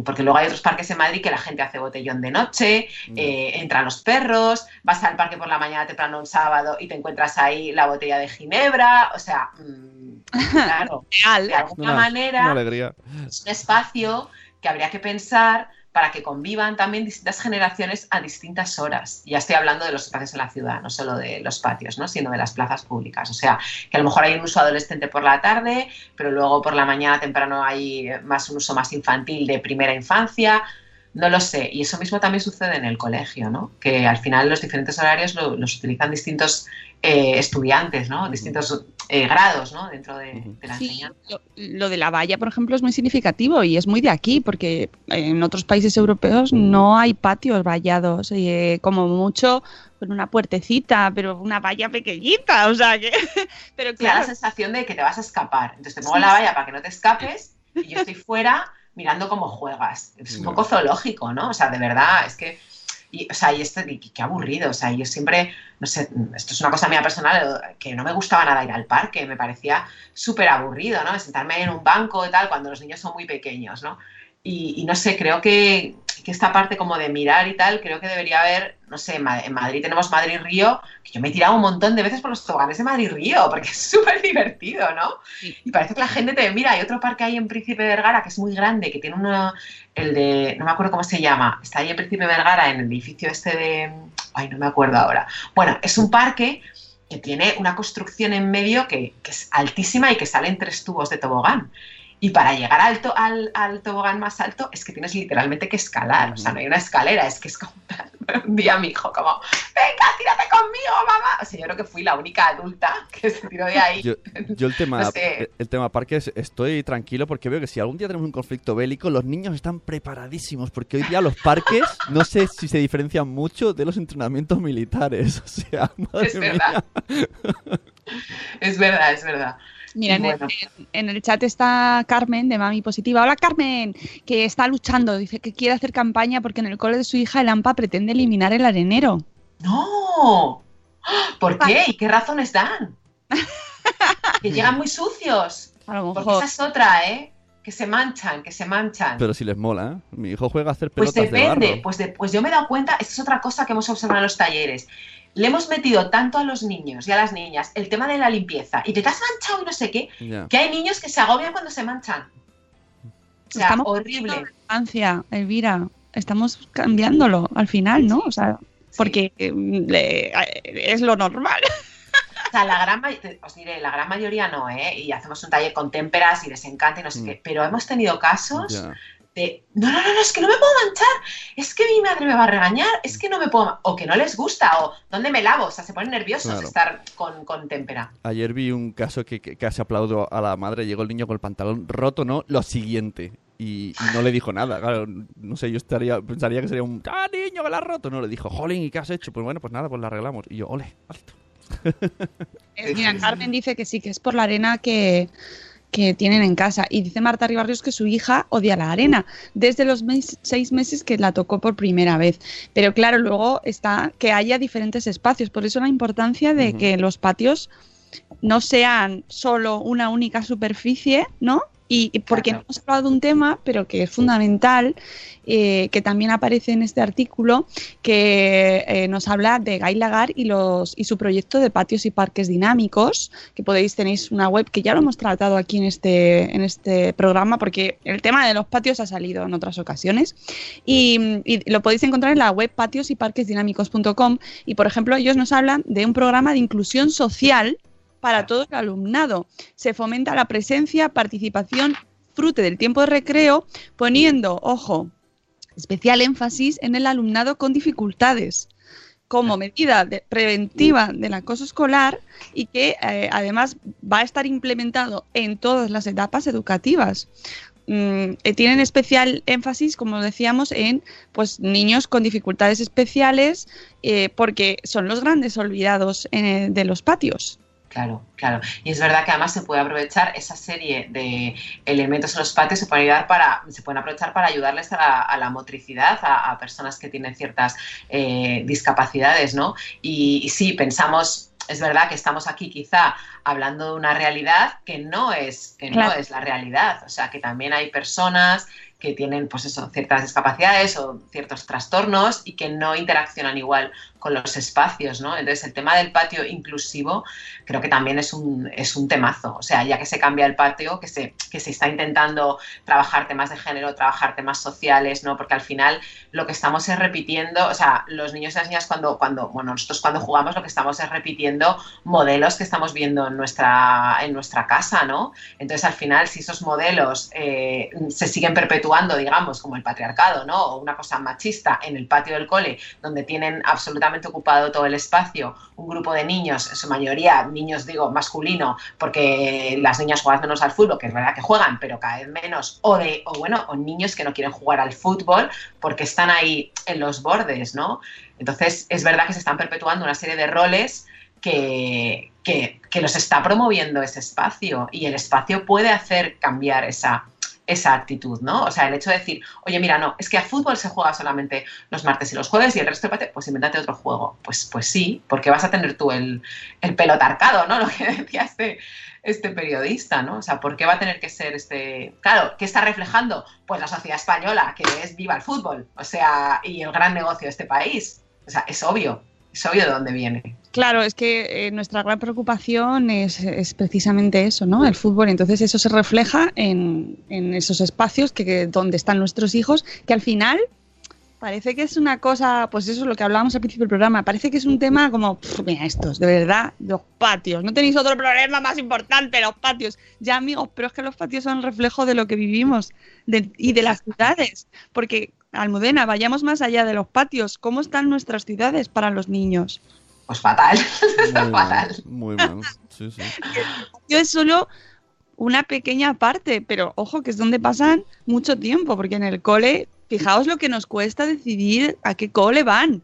porque luego hay otros parques en Madrid que la gente hace botellón de noche, mm. eh, entran los perros, vas al parque por la mañana temprano un sábado y te encuentras ahí la botella de ginebra, o sea, mm, claro, de alguna manera es un espacio que habría que pensar para que convivan también distintas generaciones a distintas horas. Ya estoy hablando de los espacios en la ciudad, no solo de los patios, ¿no? sino de las plazas públicas. O sea, que a lo mejor hay un uso adolescente por la tarde, pero luego por la mañana temprano hay más un uso más infantil de primera infancia. No lo sé. Y eso mismo también sucede en el colegio, ¿no? Que al final los diferentes horarios los utilizan distintos eh, estudiantes, ¿no? Distintos eh, grados, ¿no? Dentro de, la enseñanza. Lo, de la valla, por ejemplo, es muy significativo y es muy de aquí, porque en otros países europeos no hay patios vallados, eh, como mucho con una puertecita, pero una valla pequeñita, o sea que... pero claro. la sensación de que te vas a escapar. Entonces te pongo la valla para que no te escapes y yo estoy fuera mirando cómo juegas. Es un poco zoológico, ¿no? O sea, de verdad, es que... Y, o sea, y esto, qué aburrido. O sea, yo siempre, no sé, esto es una cosa mía personal, que no me gustaba nada ir al parque, me parecía súper aburrido, ¿no? Sentarme en un banco y tal, cuando los niños son muy pequeños, ¿no? y no sé, creo que, que esta parte como de mirar y tal, creo que debería haber, no sé, en Madrid tenemos Madrid-Río, que yo me he tirado un montón de veces por los toboganes de Madrid-Río, porque es súper divertido, ¿no? Y parece que la gente te mira, hay otro parque ahí en Príncipe Vergara que es muy grande, que tiene uno, el de, no me acuerdo cómo se llama, está ahí en Príncipe Vergara, en el edificio este de, ay, no me acuerdo ahora. Bueno, es un parque que tiene una construcción en medio que, que es altísima y que salen tres tubos de tobogán. Y para llegar al, to- al, al tobogán más alto es que tienes literalmente que escalar. O sea, no hay una escalera, es que es como un día mi hijo como, venga, tírate conmigo, mamá. O sea, yo creo que fui la única adulta que se tiró de ahí. Yo, yo el tema No sé. el tema parques estoy tranquilo porque veo que si algún día tenemos un conflicto bélico, los niños están preparadísimos porque hoy día los parques no sé si se diferencian mucho de los entrenamientos militares. O sea, madre Es mía. verdad. Es verdad, es verdad. Mira, en, el- Bueno. en- en el chat está Carmen de Mami Positiva. Hola Carmen, que está luchando. Dice que quiere hacer campaña porque en el cole de su hija el AMPA pretende eliminar el arenero. No. ¿Por qué? ¿Y qué razones dan? Que llegan muy sucios. A lo Porque esa es otra, ¿eh? Que se manchan, que se manchan. Pero si les mola, ¿eh? Mi hijo juega a hacer Pues pelotas de depende, barro. pues, de- pues yo me he dado cuenta, esta es otra cosa que hemos observado en los talleres. Le hemos metido tanto a los niños y a las niñas el tema de la limpieza y te, te has manchado y no sé qué, que hay niños que se agobian cuando se manchan. O sea, Estamos horrible. infancia, Elvira. Estamos cambiándolo al final, ¿no? O sea, porque eh, le- es lo normal. O sea, la gran ma- te- os diré, la gran mayoría no, ¿eh? Y hacemos un taller con témperas y les encanta y no sé Mm. qué. Pero hemos tenido casos. De, no, no, no, no, es que no me puedo manchar, es que mi madre me va a regañar, es que no me puedo, ma-". o que no les gusta, o ¿dónde me lavo? O sea, se ponen nerviosos Claro. de estar con, con témpera. Ayer vi un caso que, que casi aplaudo a la madre. Llegó el niño con el pantalón roto, ¿no? Lo siguiente. Y, no le dijo nada. Claro, no sé, yo estaría, pensaría que sería un ¡Ah, niño, que la has roto! No, le dijo, jolín, ¿y qué has hecho? Pues bueno, pues nada, pues la arreglamos. Y yo, ole, listo. Eh, Mira, Carmen dice que sí, que es por la arena que, que tienen en casa. Y dice Marta Ribarrios que su hija odia la arena desde los mes- seis meses que la tocó por primera vez. Pero claro, luego está que haya diferentes espacios. Por eso la importancia de que los patios no sean solo una única superficie, ¿no? Y, y porque Claro. no hemos hablado de un tema, pero que es fundamental, eh, que también aparece en este artículo, que eh, nos habla de Guy Lagar y, los, y su proyecto de patios y parques dinámicos, que podéis, tenéis una web que ya lo hemos tratado aquí en este, en este programa, porque el tema de los patios ha salido en otras ocasiones, y, y lo podéis encontrar en la web patios y parques dinámicos.com, y por ejemplo ellos nos hablan de un programa de inclusión social para todo el alumnado. Se fomenta la presencia, participación, frute del tiempo de recreo, poniendo, ojo, especial énfasis en el alumnado con dificultades como medida de- preventiva del acoso escolar y que eh, además va a estar implementado en todas las etapas educativas. Mm, eh, tienen especial énfasis, como decíamos, en pues niños con dificultades especiales eh, porque son los grandes olvidados de los patios. Claro, claro. Y es verdad que además se puede aprovechar esa serie de elementos en los patios, se pueden, ayudar para, se pueden aprovechar para ayudarles a la, a la motricidad, a, a personas que tienen ciertas eh, discapacidades, ¿no? Y, y sí, pensamos, es verdad que estamos aquí quizá hablando de una realidad que no es, que no es la realidad. O sea, que también hay personas que tienen, pues eso, ciertas discapacidades o ciertos trastornos y que no interaccionan igual con los espacios, ¿no? Entonces, el tema del patio inclusivo creo que también es un, es un temazo. O sea, ya que se cambia el patio, que se, que se está intentando trabajar temas de género, trabajar temas sociales, ¿no? Porque al final lo que estamos es repitiendo, o sea, los niños y las niñas cuando, cuando bueno, nosotros cuando jugamos lo que estamos es repitiendo modelos que estamos viendo en nuestra, en nuestra casa, ¿no? Entonces, al final, si esos modelos eh, se siguen perpetuando, digamos, como el patriarcado, ¿no? O una cosa machista en el patio del cole, donde tienen absolutamente ocupado todo el espacio, un grupo de niños, en su mayoría niños, digo, masculino, porque las niñas juegan menos al fútbol, que es verdad que juegan, pero cada vez menos, o de, o bueno, o niños que no quieren jugar al fútbol porque están ahí en los bordes, ¿no? Entonces, es verdad que se están perpetuando una serie de roles que, que, que los está promoviendo ese espacio y el espacio puede hacer cambiar esa, esa actitud, ¿no? O sea, el hecho de decir, oye, mira, no, es que a fútbol se juega solamente los martes y los jueves y el resto de parte, pues invéntate otro juego. Pues, pues sí, porque vas a tener tú el, el pelotarcado, ¿no? Lo que decía este, este periodista, ¿no? O sea, ¿por qué va a tener que ser este... Claro, ¿qué está reflejando? Pues la sociedad española, que es viva el fútbol, o sea, y el gran negocio de este país. O sea, es obvio, es obvio de dónde viene. Claro, es que eh, nuestra gran preocupación es, precisamente eso, ¿no? El fútbol. Entonces eso se refleja en, esos espacios que, donde están nuestros hijos, que al final parece que es una cosa, pues eso es lo que hablábamos al principio del programa, parece que es un tema como, mira estos, de verdad, los patios, no tenéis otro problema más importante, los patios. Ya amigos, pero es que los patios son reflejo de lo que vivimos de- y de las ciudades, porque Almudena, vayamos más allá de los patios, ¿cómo están nuestras ciudades para los niños? Pues fatal, está Muy mal, fatal. muy mal. Sí, sí. Yo es solo una pequeña parte, pero ojo que es donde pasan mucho tiempo, porque en el cole, fijaos lo que nos cuesta decidir a qué cole van.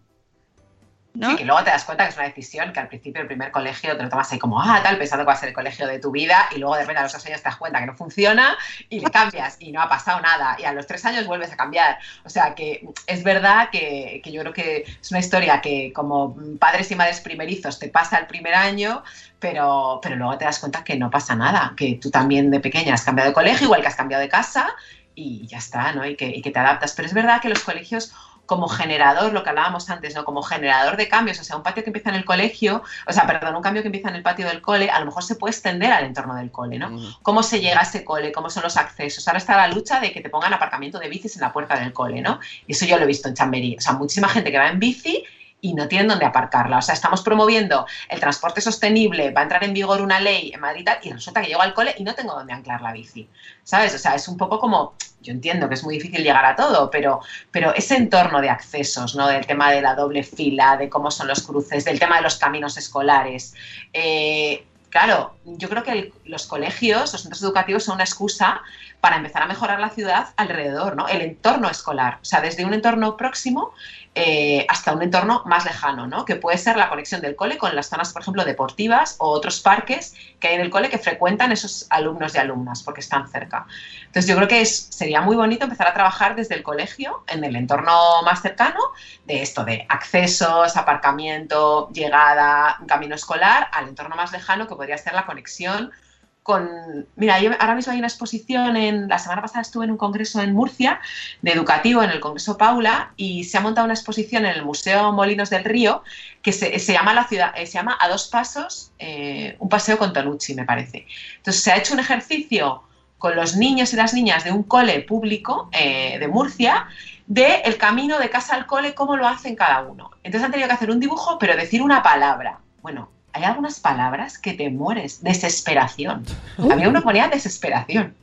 ¿No? Que luego te das cuenta que es una decisión que al principio el primer colegio te lo tomas ahí como, ah, tal, pensando que va a ser el colegio de tu vida y luego de repente a los dos años te das cuenta que no funciona y le cambias y no ha pasado nada y a los tres años vuelves a cambiar. O sea que es verdad que, que yo creo que es una historia que como padres y madres primerizos te pasa el primer año, pero, pero luego te das cuenta que no pasa nada, que tú también de pequeña has cambiado de colegio, igual que has cambiado de casa y ya está, ¿no? Y que te adaptas. Pero es verdad que los colegios como generador, lo que hablábamos antes, ¿no? Como generador de cambios, o sea, un patio que empieza en el colegio, o sea, perdón, un cambio que empieza en el patio del cole, a lo mejor se puede extender al entorno del cole, ¿no? Cómo se llega a ese cole, cómo son los accesos. Ahora está la lucha de que te pongan aparcamiento de bicis en la puerta del cole, ¿no? Y eso yo lo he visto en Chamberí. O sea, muchísima gente que va en bici y no tienen dónde aparcarla. O sea, estamos promoviendo el transporte sostenible, va a entrar en vigor una ley en Madrid y resulta que llego al cole y no tengo dónde anclar la bici. ¿Sabes? O sea, es un poco como, yo entiendo que es muy difícil llegar a todo, pero, pero ese entorno de accesos, ¿no? Del tema de la doble fila, de cómo son los cruces, del tema de los caminos escolares. eh, claro, yo creo que los colegios, los centros educativos son una excusa para empezar a mejorar la ciudad alrededor, ¿no? El entorno escolar. O sea, desde un entorno próximo eh, hasta un entorno más lejano, ¿no? Que puede ser la conexión del cole con las zonas, por ejemplo, deportivas o otros parques que hay en el cole que frecuentan esos alumnos y alumnas porque están cerca. Entonces yo creo que sería muy bonito empezar a trabajar desde el colegio, en el entorno más cercano, de esto, de accesos, aparcamiento, llegada, camino escolar, al entorno más lejano que podría ser la conexión con... Mira, ahora mismo hay una exposición, en la semana pasada estuve en un congreso en Murcia, de educativo, en el Congreso Paula, y se ha montado una exposición en el Museo Molinos del Río que se, llama la ciudad, eh, se llama A dos pasos, eh, un paseo con Tonucci, me parece. Entonces se ha hecho un ejercicio con los niños y las niñas de un cole público eh, de Murcia de el camino de casa al cole, cómo lo hacen cada uno. Entonces han tenido que hacer un dibujo, pero decir una palabra. Bueno, hay algunas palabras que te mueres. Desesperación. A mí uno ponía desesperación.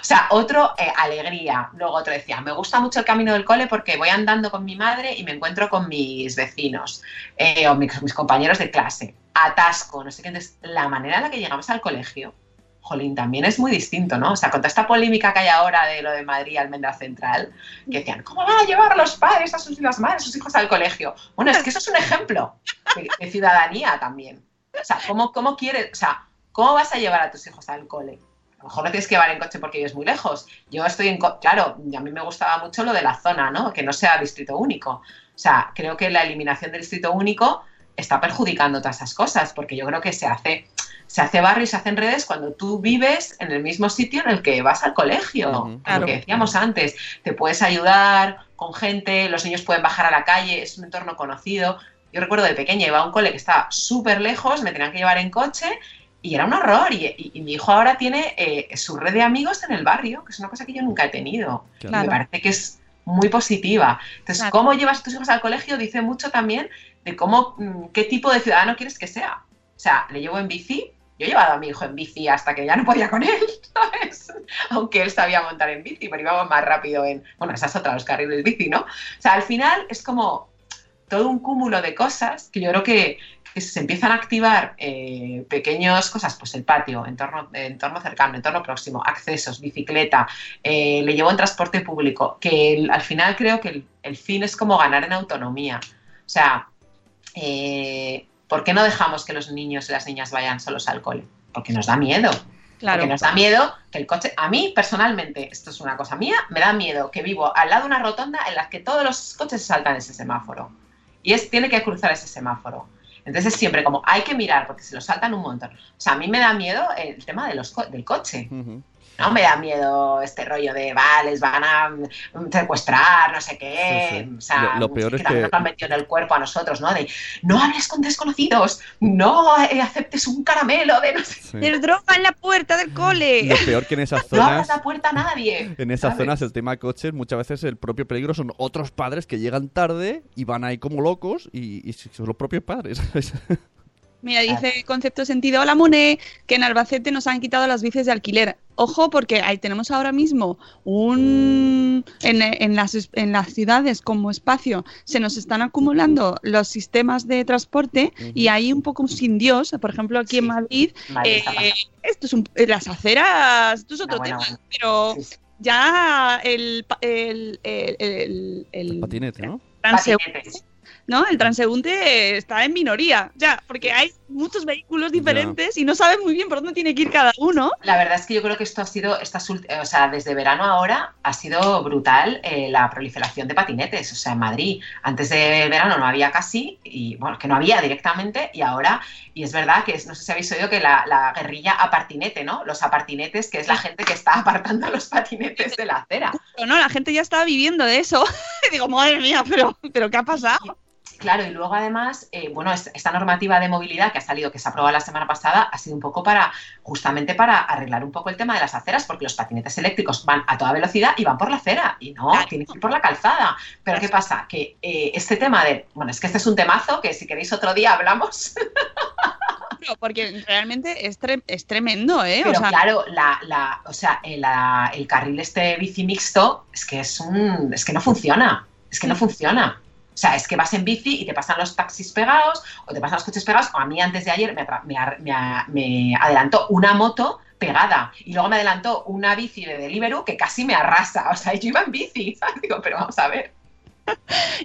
O sea, otro, eh, alegría. Luego otro decía, me gusta mucho el camino del cole porque voy andando con mi madre y me encuentro con mis vecinos eh, o mis, mis compañeros de clase. Atasco, no sé qué. Entonces, la manera en la que llegamos al colegio, jolín, también es muy distinto, ¿no? O sea, con toda esta polémica que hay ahora de lo de Madrid Almendra Central, que decían, ¿cómo van a llevar los padres a sus las madres, a sus hijos al colegio? Bueno, es que eso es un ejemplo de, ciudadanía también. O sea, ¿cómo, cómo quieres, o sea, cómo vas a llevar a tus hijos al cole? A lo mejor no tienes que llevar en coche porque vives muy lejos. Yo estoy en... co- Claro, a mí me gustaba mucho lo de la zona, ¿no? Que no sea distrito único. O sea, creo que la eliminación del distrito único está perjudicando todas esas cosas, porque yo creo que se hace, se hace barrio y se hacen redes cuando tú vives en el mismo sitio en el que vas al colegio. Claro. Lo que decíamos antes, te puedes ayudar con gente, los niños pueden bajar a la calle, es un entorno conocido. Yo recuerdo de pequeña iba a un cole que estaba súper lejos, me tenían que llevar en coche y era un horror. Y, y- y mi hijo ahora tiene eh, su red de amigos en el barrio, que es una cosa que yo nunca he tenido. Claro. Me parece que es muy positiva. Entonces, Claro. cómo llevas a tus hijos al colegio dice mucho también de cómo, mm, qué tipo de ciudadano quieres que sea. O sea, le llevo en bici. Yo he llevado a mi hijo en bici hasta que ya no podía con él, ¿sabes? Aunque él sabía montar en bici, pero íbamos más rápido en. Bueno, esa es otra, los carriles bici, ¿no? O sea, al final es como todo un cúmulo de cosas que yo creo que, que se empiezan a activar eh, pequeñas cosas, pues el patio, entorno, entorno cercano, entorno próximo, accesos, bicicleta, eh, le llevo en transporte público, que al final creo que el, el fin es como ganar en autonomía. O sea, eh, ¿por qué no dejamos que los niños y las niñas vayan solos al cole? Porque nos da miedo. Claro. Porque nos da miedo que el coche, a mí personalmente, esto es una cosa mía, me da miedo que vivo al lado de una rotonda en la que todos los coches saltan ese semáforo. Y es, tiene que cruzar ese semáforo. Entonces es siempre como, hay que mirar porque se lo saltan un montón. O sea, a mí me da miedo el tema de los co- del coche. No me da miedo este rollo de, vale, les van a mm, secuestrar, no sé qué. Sí, sí. O sea, Lo- lo peor es que- nos lo han metido en el cuerpo a nosotros, ¿no? De, no hables con desconocidos, no eh, aceptes un caramelo de no sé Sí. El droga en la puerta del cole. Lo peor que en esas No abras zonas... la puerta a nadie. En esas ¿sabes? zonas el tema coches, muchas veces el propio peligro son otros padres que llegan tarde y van ahí como locos y, y son los propios padres. Mira, dice Concepto Sentido, hola Mone, que en Albacete nos han quitado las bicis de alquiler. Ojo, porque ahí tenemos ahora mismo un... En, en las, es- en las ciudades como espacio se nos están acumulando los sistemas de transporte y hay un poco un sin Dios. Por ejemplo, aquí en Sí. Madrid, Madrid eh, esto es un, eh, las aceras, esto es otro Ah, bueno, tema, bueno. pero Sí, ya el, pa- el, el, el- el- El patinete, ¿no? transeúnte Patinetes. ¿No? El transeúnte está en minoría, ya, porque hay muchos vehículos diferentes y no sabes muy bien por dónde tiene que ir cada uno. La verdad es que yo creo que esto ha sido, estas, o sea, desde verano ahora ha sido brutal eh, la proliferación de patinetes. O sea, en Madrid, antes de verano no había casi, y bueno, que no había directamente, y ahora, y es verdad que es- no sé si habéis oído que la, la guerrilla apartinete, ¿no? Los apartinetes, que es la gente que está apartando los patinetes de la acera. No, la gente ya estaba viviendo de eso. digo, madre mía, pero, pero ¿qué ha pasado? Claro, y luego además, eh, bueno, es- esta normativa de movilidad que ha salido, que se aprobó la semana pasada, ha sido un poco para, justamente para arreglar un poco el tema de las aceras, porque los patinetes eléctricos van a toda velocidad y van por la acera, y no, Claro. tienen que ir por la calzada. Pero ¿qué pasa? Que eh, este tema de, bueno, es que este es un temazo que si queréis otro día hablamos, Porque realmente es, tre- es tremendo, ¿eh? pero o sea, claro, la, la, o sea, el, la- el carril este bici mixto es que es un, es que no funciona, es que no funciona. O sea, es que vas en bici y te pasan los taxis pegados o te pasan los coches pegados. O a mí antes de ayer me, adelantó una moto pegada y luego me adelantó una bici de Deliveroo que casi me arrasa. O sea, yo iba en bici. ¿sabes? Digo, pero vamos a ver.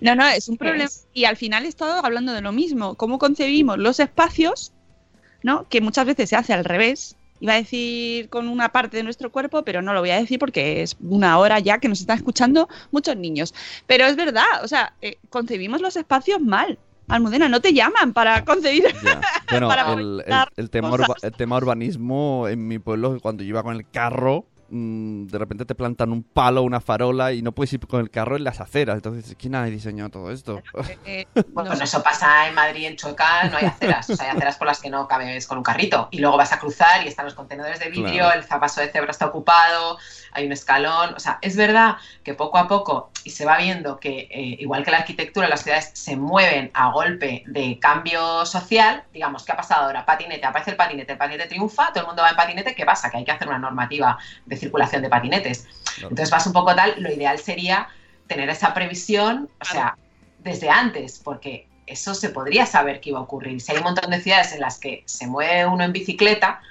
no, no, es un ¿Qué problema. es? Y al final he estado hablando de lo mismo, cómo concebimos los espacios, ¿no? Que muchas veces se hace al revés. Iba a decir con una parte de nuestro cuerpo, pero no lo voy a decir porque es una hora ya que nos están escuchando muchos niños. Pero es verdad, o sea, eh, concebimos los espacios mal. Almudena, no te llaman para concebir. Ya. Bueno, Para el, el- tema urba- el tema urbanismo en mi pueblo, cuando yo iba con el carro, mm, de repente te plantan un palo, una farola y no puedes ir con el carro en las aceras. Entonces, ¿quién ha diseñado todo esto? Eh, Bueno, no sé. eso pasa en Madrid, en Chueca, no hay aceras. O sea, hay aceras por las que no cabes con un carrito. Y luego vas a cruzar y están los contenedores de vidrio, Claro. el zapaso de cebra está ocupado, hay un escalón. O sea, es verdad que poco a poco, y se va viendo que, eh, igual que la arquitectura, las ciudades se mueven a golpe de cambio social. Digamos, ¿qué ha pasado ahora? Patinete, aparece el patinete, el patinete triunfa, todo el mundo va en patinete. ¿Qué pasa? Que hay que hacer una normativa de circulación de patinetes. Claro. Entonces vas un poco tal, lo ideal sería tener esa previsión, o sea, desde antes, porque eso se podría saber que iba a ocurrir. Si hay un montón de ciudades en las que se mueve uno en bicicleta,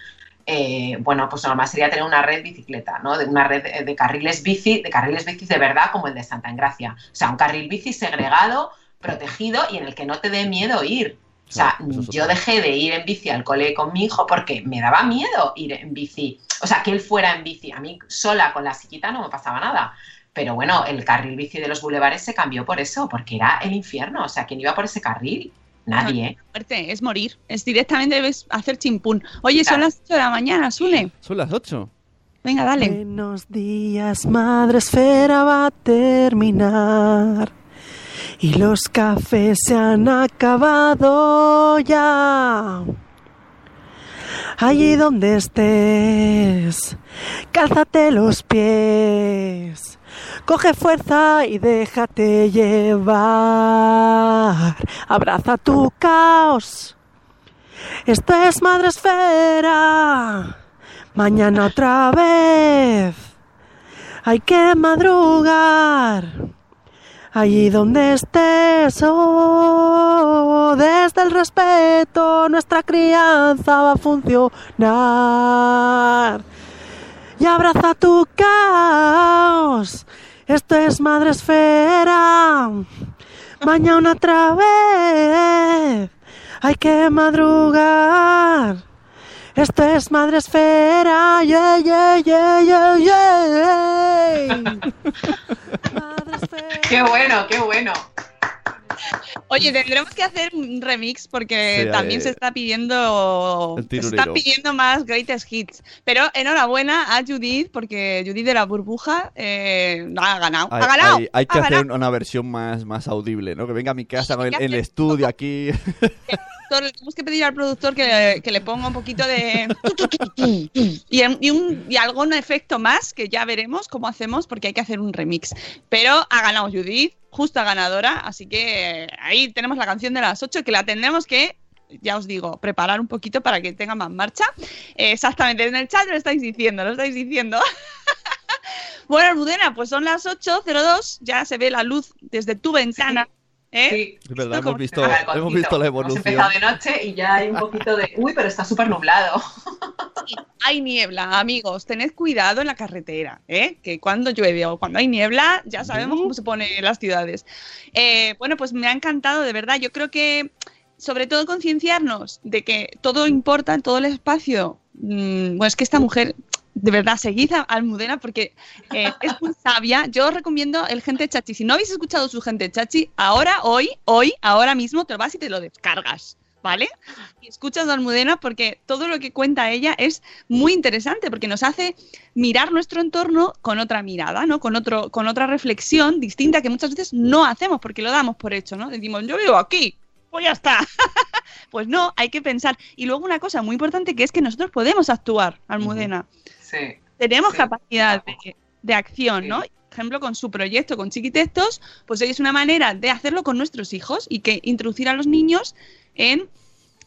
eh, bueno, pues normal sería tener una red bicicleta, ¿no? De una red de, de carriles bici, de carriles bici de verdad como el de Santa Engracia. O sea, un carril bici segregado, protegido y en el que no te dé miedo ir. O sea, yo dejé de ir en bici al cole con mi hijo porque me daba miedo ir en bici. O sea, que él fuera en bici. A mí sola con la sillita no me pasaba nada. Pero bueno, el carril bici de los bulevares se cambió por eso, porque era el infierno. O sea, ¿quién iba por ese carril? Nadie, ¿eh? muerte, es morir. Es directamente debes hacer chimpún. Oye, son las 8 de la mañana, Sune. Son las 8. Venga, dale. Buenos días, madre esfera va a terminar. Y los cafés se han acabado ya. Allí donde estés, cálzate los pies. Coge fuerza y déjate llevar. Abraza tu caos. Esto es Madre Esfera. Mañana otra vez. Hay que madrugar. Allí donde estés, oh, desde el respeto nuestra crianza va a funcionar. Y abraza tu caos. Esto es Madre Esfera. Mañana otra vez. Hay que madrugar. Esto es Madre Esfera. Yeah, yeah, yeah, yeah, yeah. Madre Esfera. Qué bueno, qué bueno. Oye, tendremos que hacer un remix porque Sí, también eh, se está pidiendo se está pidiendo más greatest hits. Pero enhorabuena a Judith porque Judith de la burbuja eh, ha ganado. Hay, ha ganado. hay- hay que ha hacer ganado. una versión más, más audible, ¿no? Que venga a mi casa con el, estudio aquí. productor, le tenemos que pedir al productor que le, que le ponga un poquito de. y, y un, y algún efecto más que ya veremos cómo hacemos porque hay que hacer un remix. Pero ha ganado Judith, justa ganadora, así que ahí tenemos la canción de las 8 que la tendremos que. Ya os digo, preparar un poquito para que tenga más marcha. Eh, exactamente, en el chat lo estáis diciendo, lo estáis diciendo. bueno, Almudena, pues son las 8.02, ya se ve la luz desde tu ventana. ¿Eh? Sí. Es verdad, Esto hemos visto, hemos visto la Hemos evolución. empezado de noche y ya hay un poquito de. Uy, pero está súper nublado. hay niebla, amigos, tened cuidado en la carretera, ¿eh? que cuando llueve o cuando hay niebla ya sabemos cómo se pone las ciudades. Eh, bueno, pues me ha encantado, de verdad. Yo creo que sobre todo concienciarnos de que todo importa en todo el espacio. Mm, bueno, es que esta mujer, de verdad, seguid a Almudena porque eh, es muy sabia. Yo os recomiendo el Gente Chachi. Si no habéis escuchado su Gente Chachi, ahora, hoy, hoy, ahora mismo te lo vas y te lo descargas. ¿Vale? Y escuchas a Almudena porque todo lo que cuenta ella es muy interesante porque nos hace mirar nuestro entorno con otra mirada, ¿no? Con, otro, con otra reflexión distinta que muchas veces no hacemos porque lo damos por hecho, ¿no? Decimos, yo vivo aquí, pues ya está. pues no, hay que pensar. Y luego una cosa muy importante que es que nosotros podemos actuar, Almudena. Sí. Tenemos Sí. capacidad de, de acción, ¿no? Por ejemplo, con su proyecto, con Chiquitextos, pues es una manera de hacerlo con nuestros hijos y que introducir a los niños en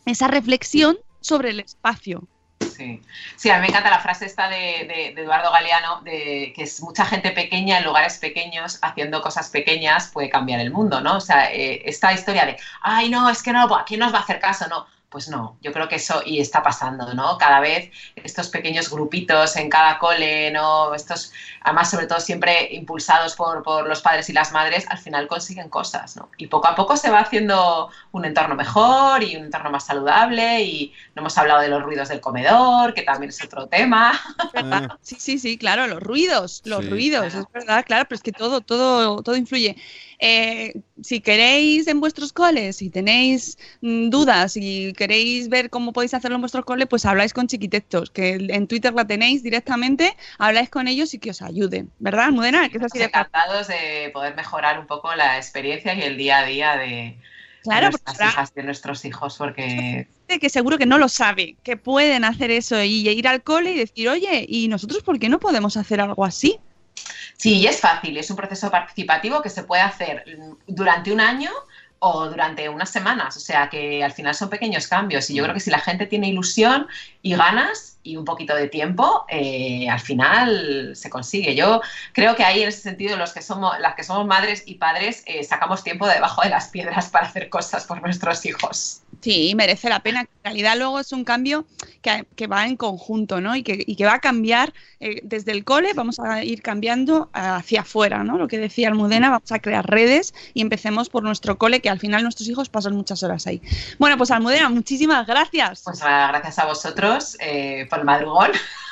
esa reflexión sobre el espacio. Sí. sí, a mí me encanta la frase esta de, de- de Eduardo Galeano, de que es mucha gente pequeña en lugares pequeños haciendo cosas pequeñas puede cambiar el mundo, ¿no? O sea, eh, esta historia de, ay, no, es que no, ¿a quién nos va a hacer caso? No, pues no, yo creo que eso y está pasando, ¿no? Cada vez estos pequeños grupitos en cada cole, ¿no? Estos, además, sobre todo siempre impulsados por, por los padres y las madres, al final consiguen cosas, ¿no? Y poco a poco se va haciendo un entorno mejor y un entorno más saludable y no hemos hablado de los ruidos del comedor, que también es otro tema. Eh, Sí, sí, sí, claro, los ruidos, los Sí. ruidos, Claro. es verdad, claro, pero es que todo, todo, todo influye. Eh, si queréis en vuestros coles, si tenéis mm, dudas y queréis ver cómo podéis hacerlo en vuestros coles, pues habláis con Chiquitectos, que en Twitter la tenéis directamente, habláis con ellos y que os ayuden, ¿verdad, Almudena? Que así encantados de poder mejorar un poco la experiencia y el día a día de, Claro, nuestras hijas, de nuestros hijos, porque que seguro que no lo sabe, que pueden hacer eso y ir al cole y decir, oye, ¿y nosotros por qué no podemos hacer algo así? Sí, y es fácil, es un proceso participativo que se puede hacer durante un año o durante unas semanas, o sea que al final son pequeños cambios y yo creo que si la gente tiene ilusión y ganas y un poquito de tiempo, eh, al final se consigue. Yo creo que ahí en ese sentido los que somos, las que somos madres y padres eh, sacamos tiempo debajo de las piedras para hacer cosas por nuestros hijos. Sí, merece la pena. En realidad luego es un cambio que, que va en conjunto, ¿no? Y que, y que va a cambiar eh, desde el cole, vamos a ir cambiando hacia afuera, ¿no? Lo que decía Almudena, vamos a crear redes y empecemos por nuestro cole, que al final nuestros hijos pasan muchas horas ahí. Bueno, pues Almudena, muchísimas gracias. Pues nada, gracias a vosotros eh, por el madrugón.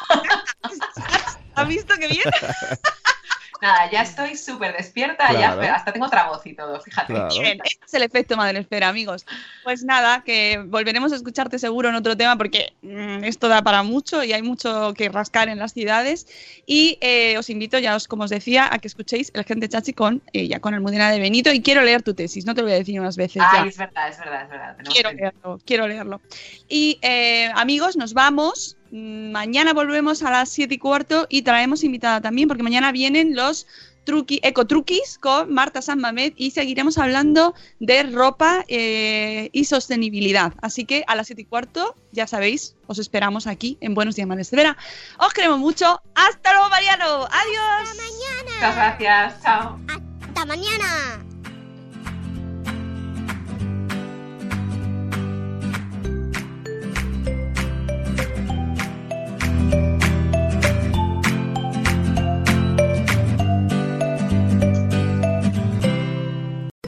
¿Has visto qué bien? Nada, ya estoy súper despierta, Claro. ya hasta tengo otra voz y todo, fíjate. Claro. Bien, este es el efecto madre espera, amigos. Pues nada, que volveremos a escucharte seguro en otro tema porque mm, esto da para mucho y hay mucho que rascar en las ciudades. Y eh, os invito, ya os, como os decía, a que escuchéis el Gente Chachi con ella, con Almudena de Benito. Y quiero leer tu tesis, no te lo voy a decir unas veces. ya. Ay, es verdad, es verdad, es verdad. Quiero leerlo, quiero leerlo. Y eh, amigos, nos vamos. Mañana volvemos a las 7 y cuarto y traemos invitada también, porque mañana vienen los truqui, ecotruquis con Marta San Mamed y seguiremos hablando de ropa eh, y sostenibilidad. Así que a las 7 y cuarto, ya sabéis, os esperamos aquí en Buenos Días Vera. Os queremos mucho. ¡Hasta luego, Mariano! ¡Adiós! Muchas gracias, chao. Hasta mañana.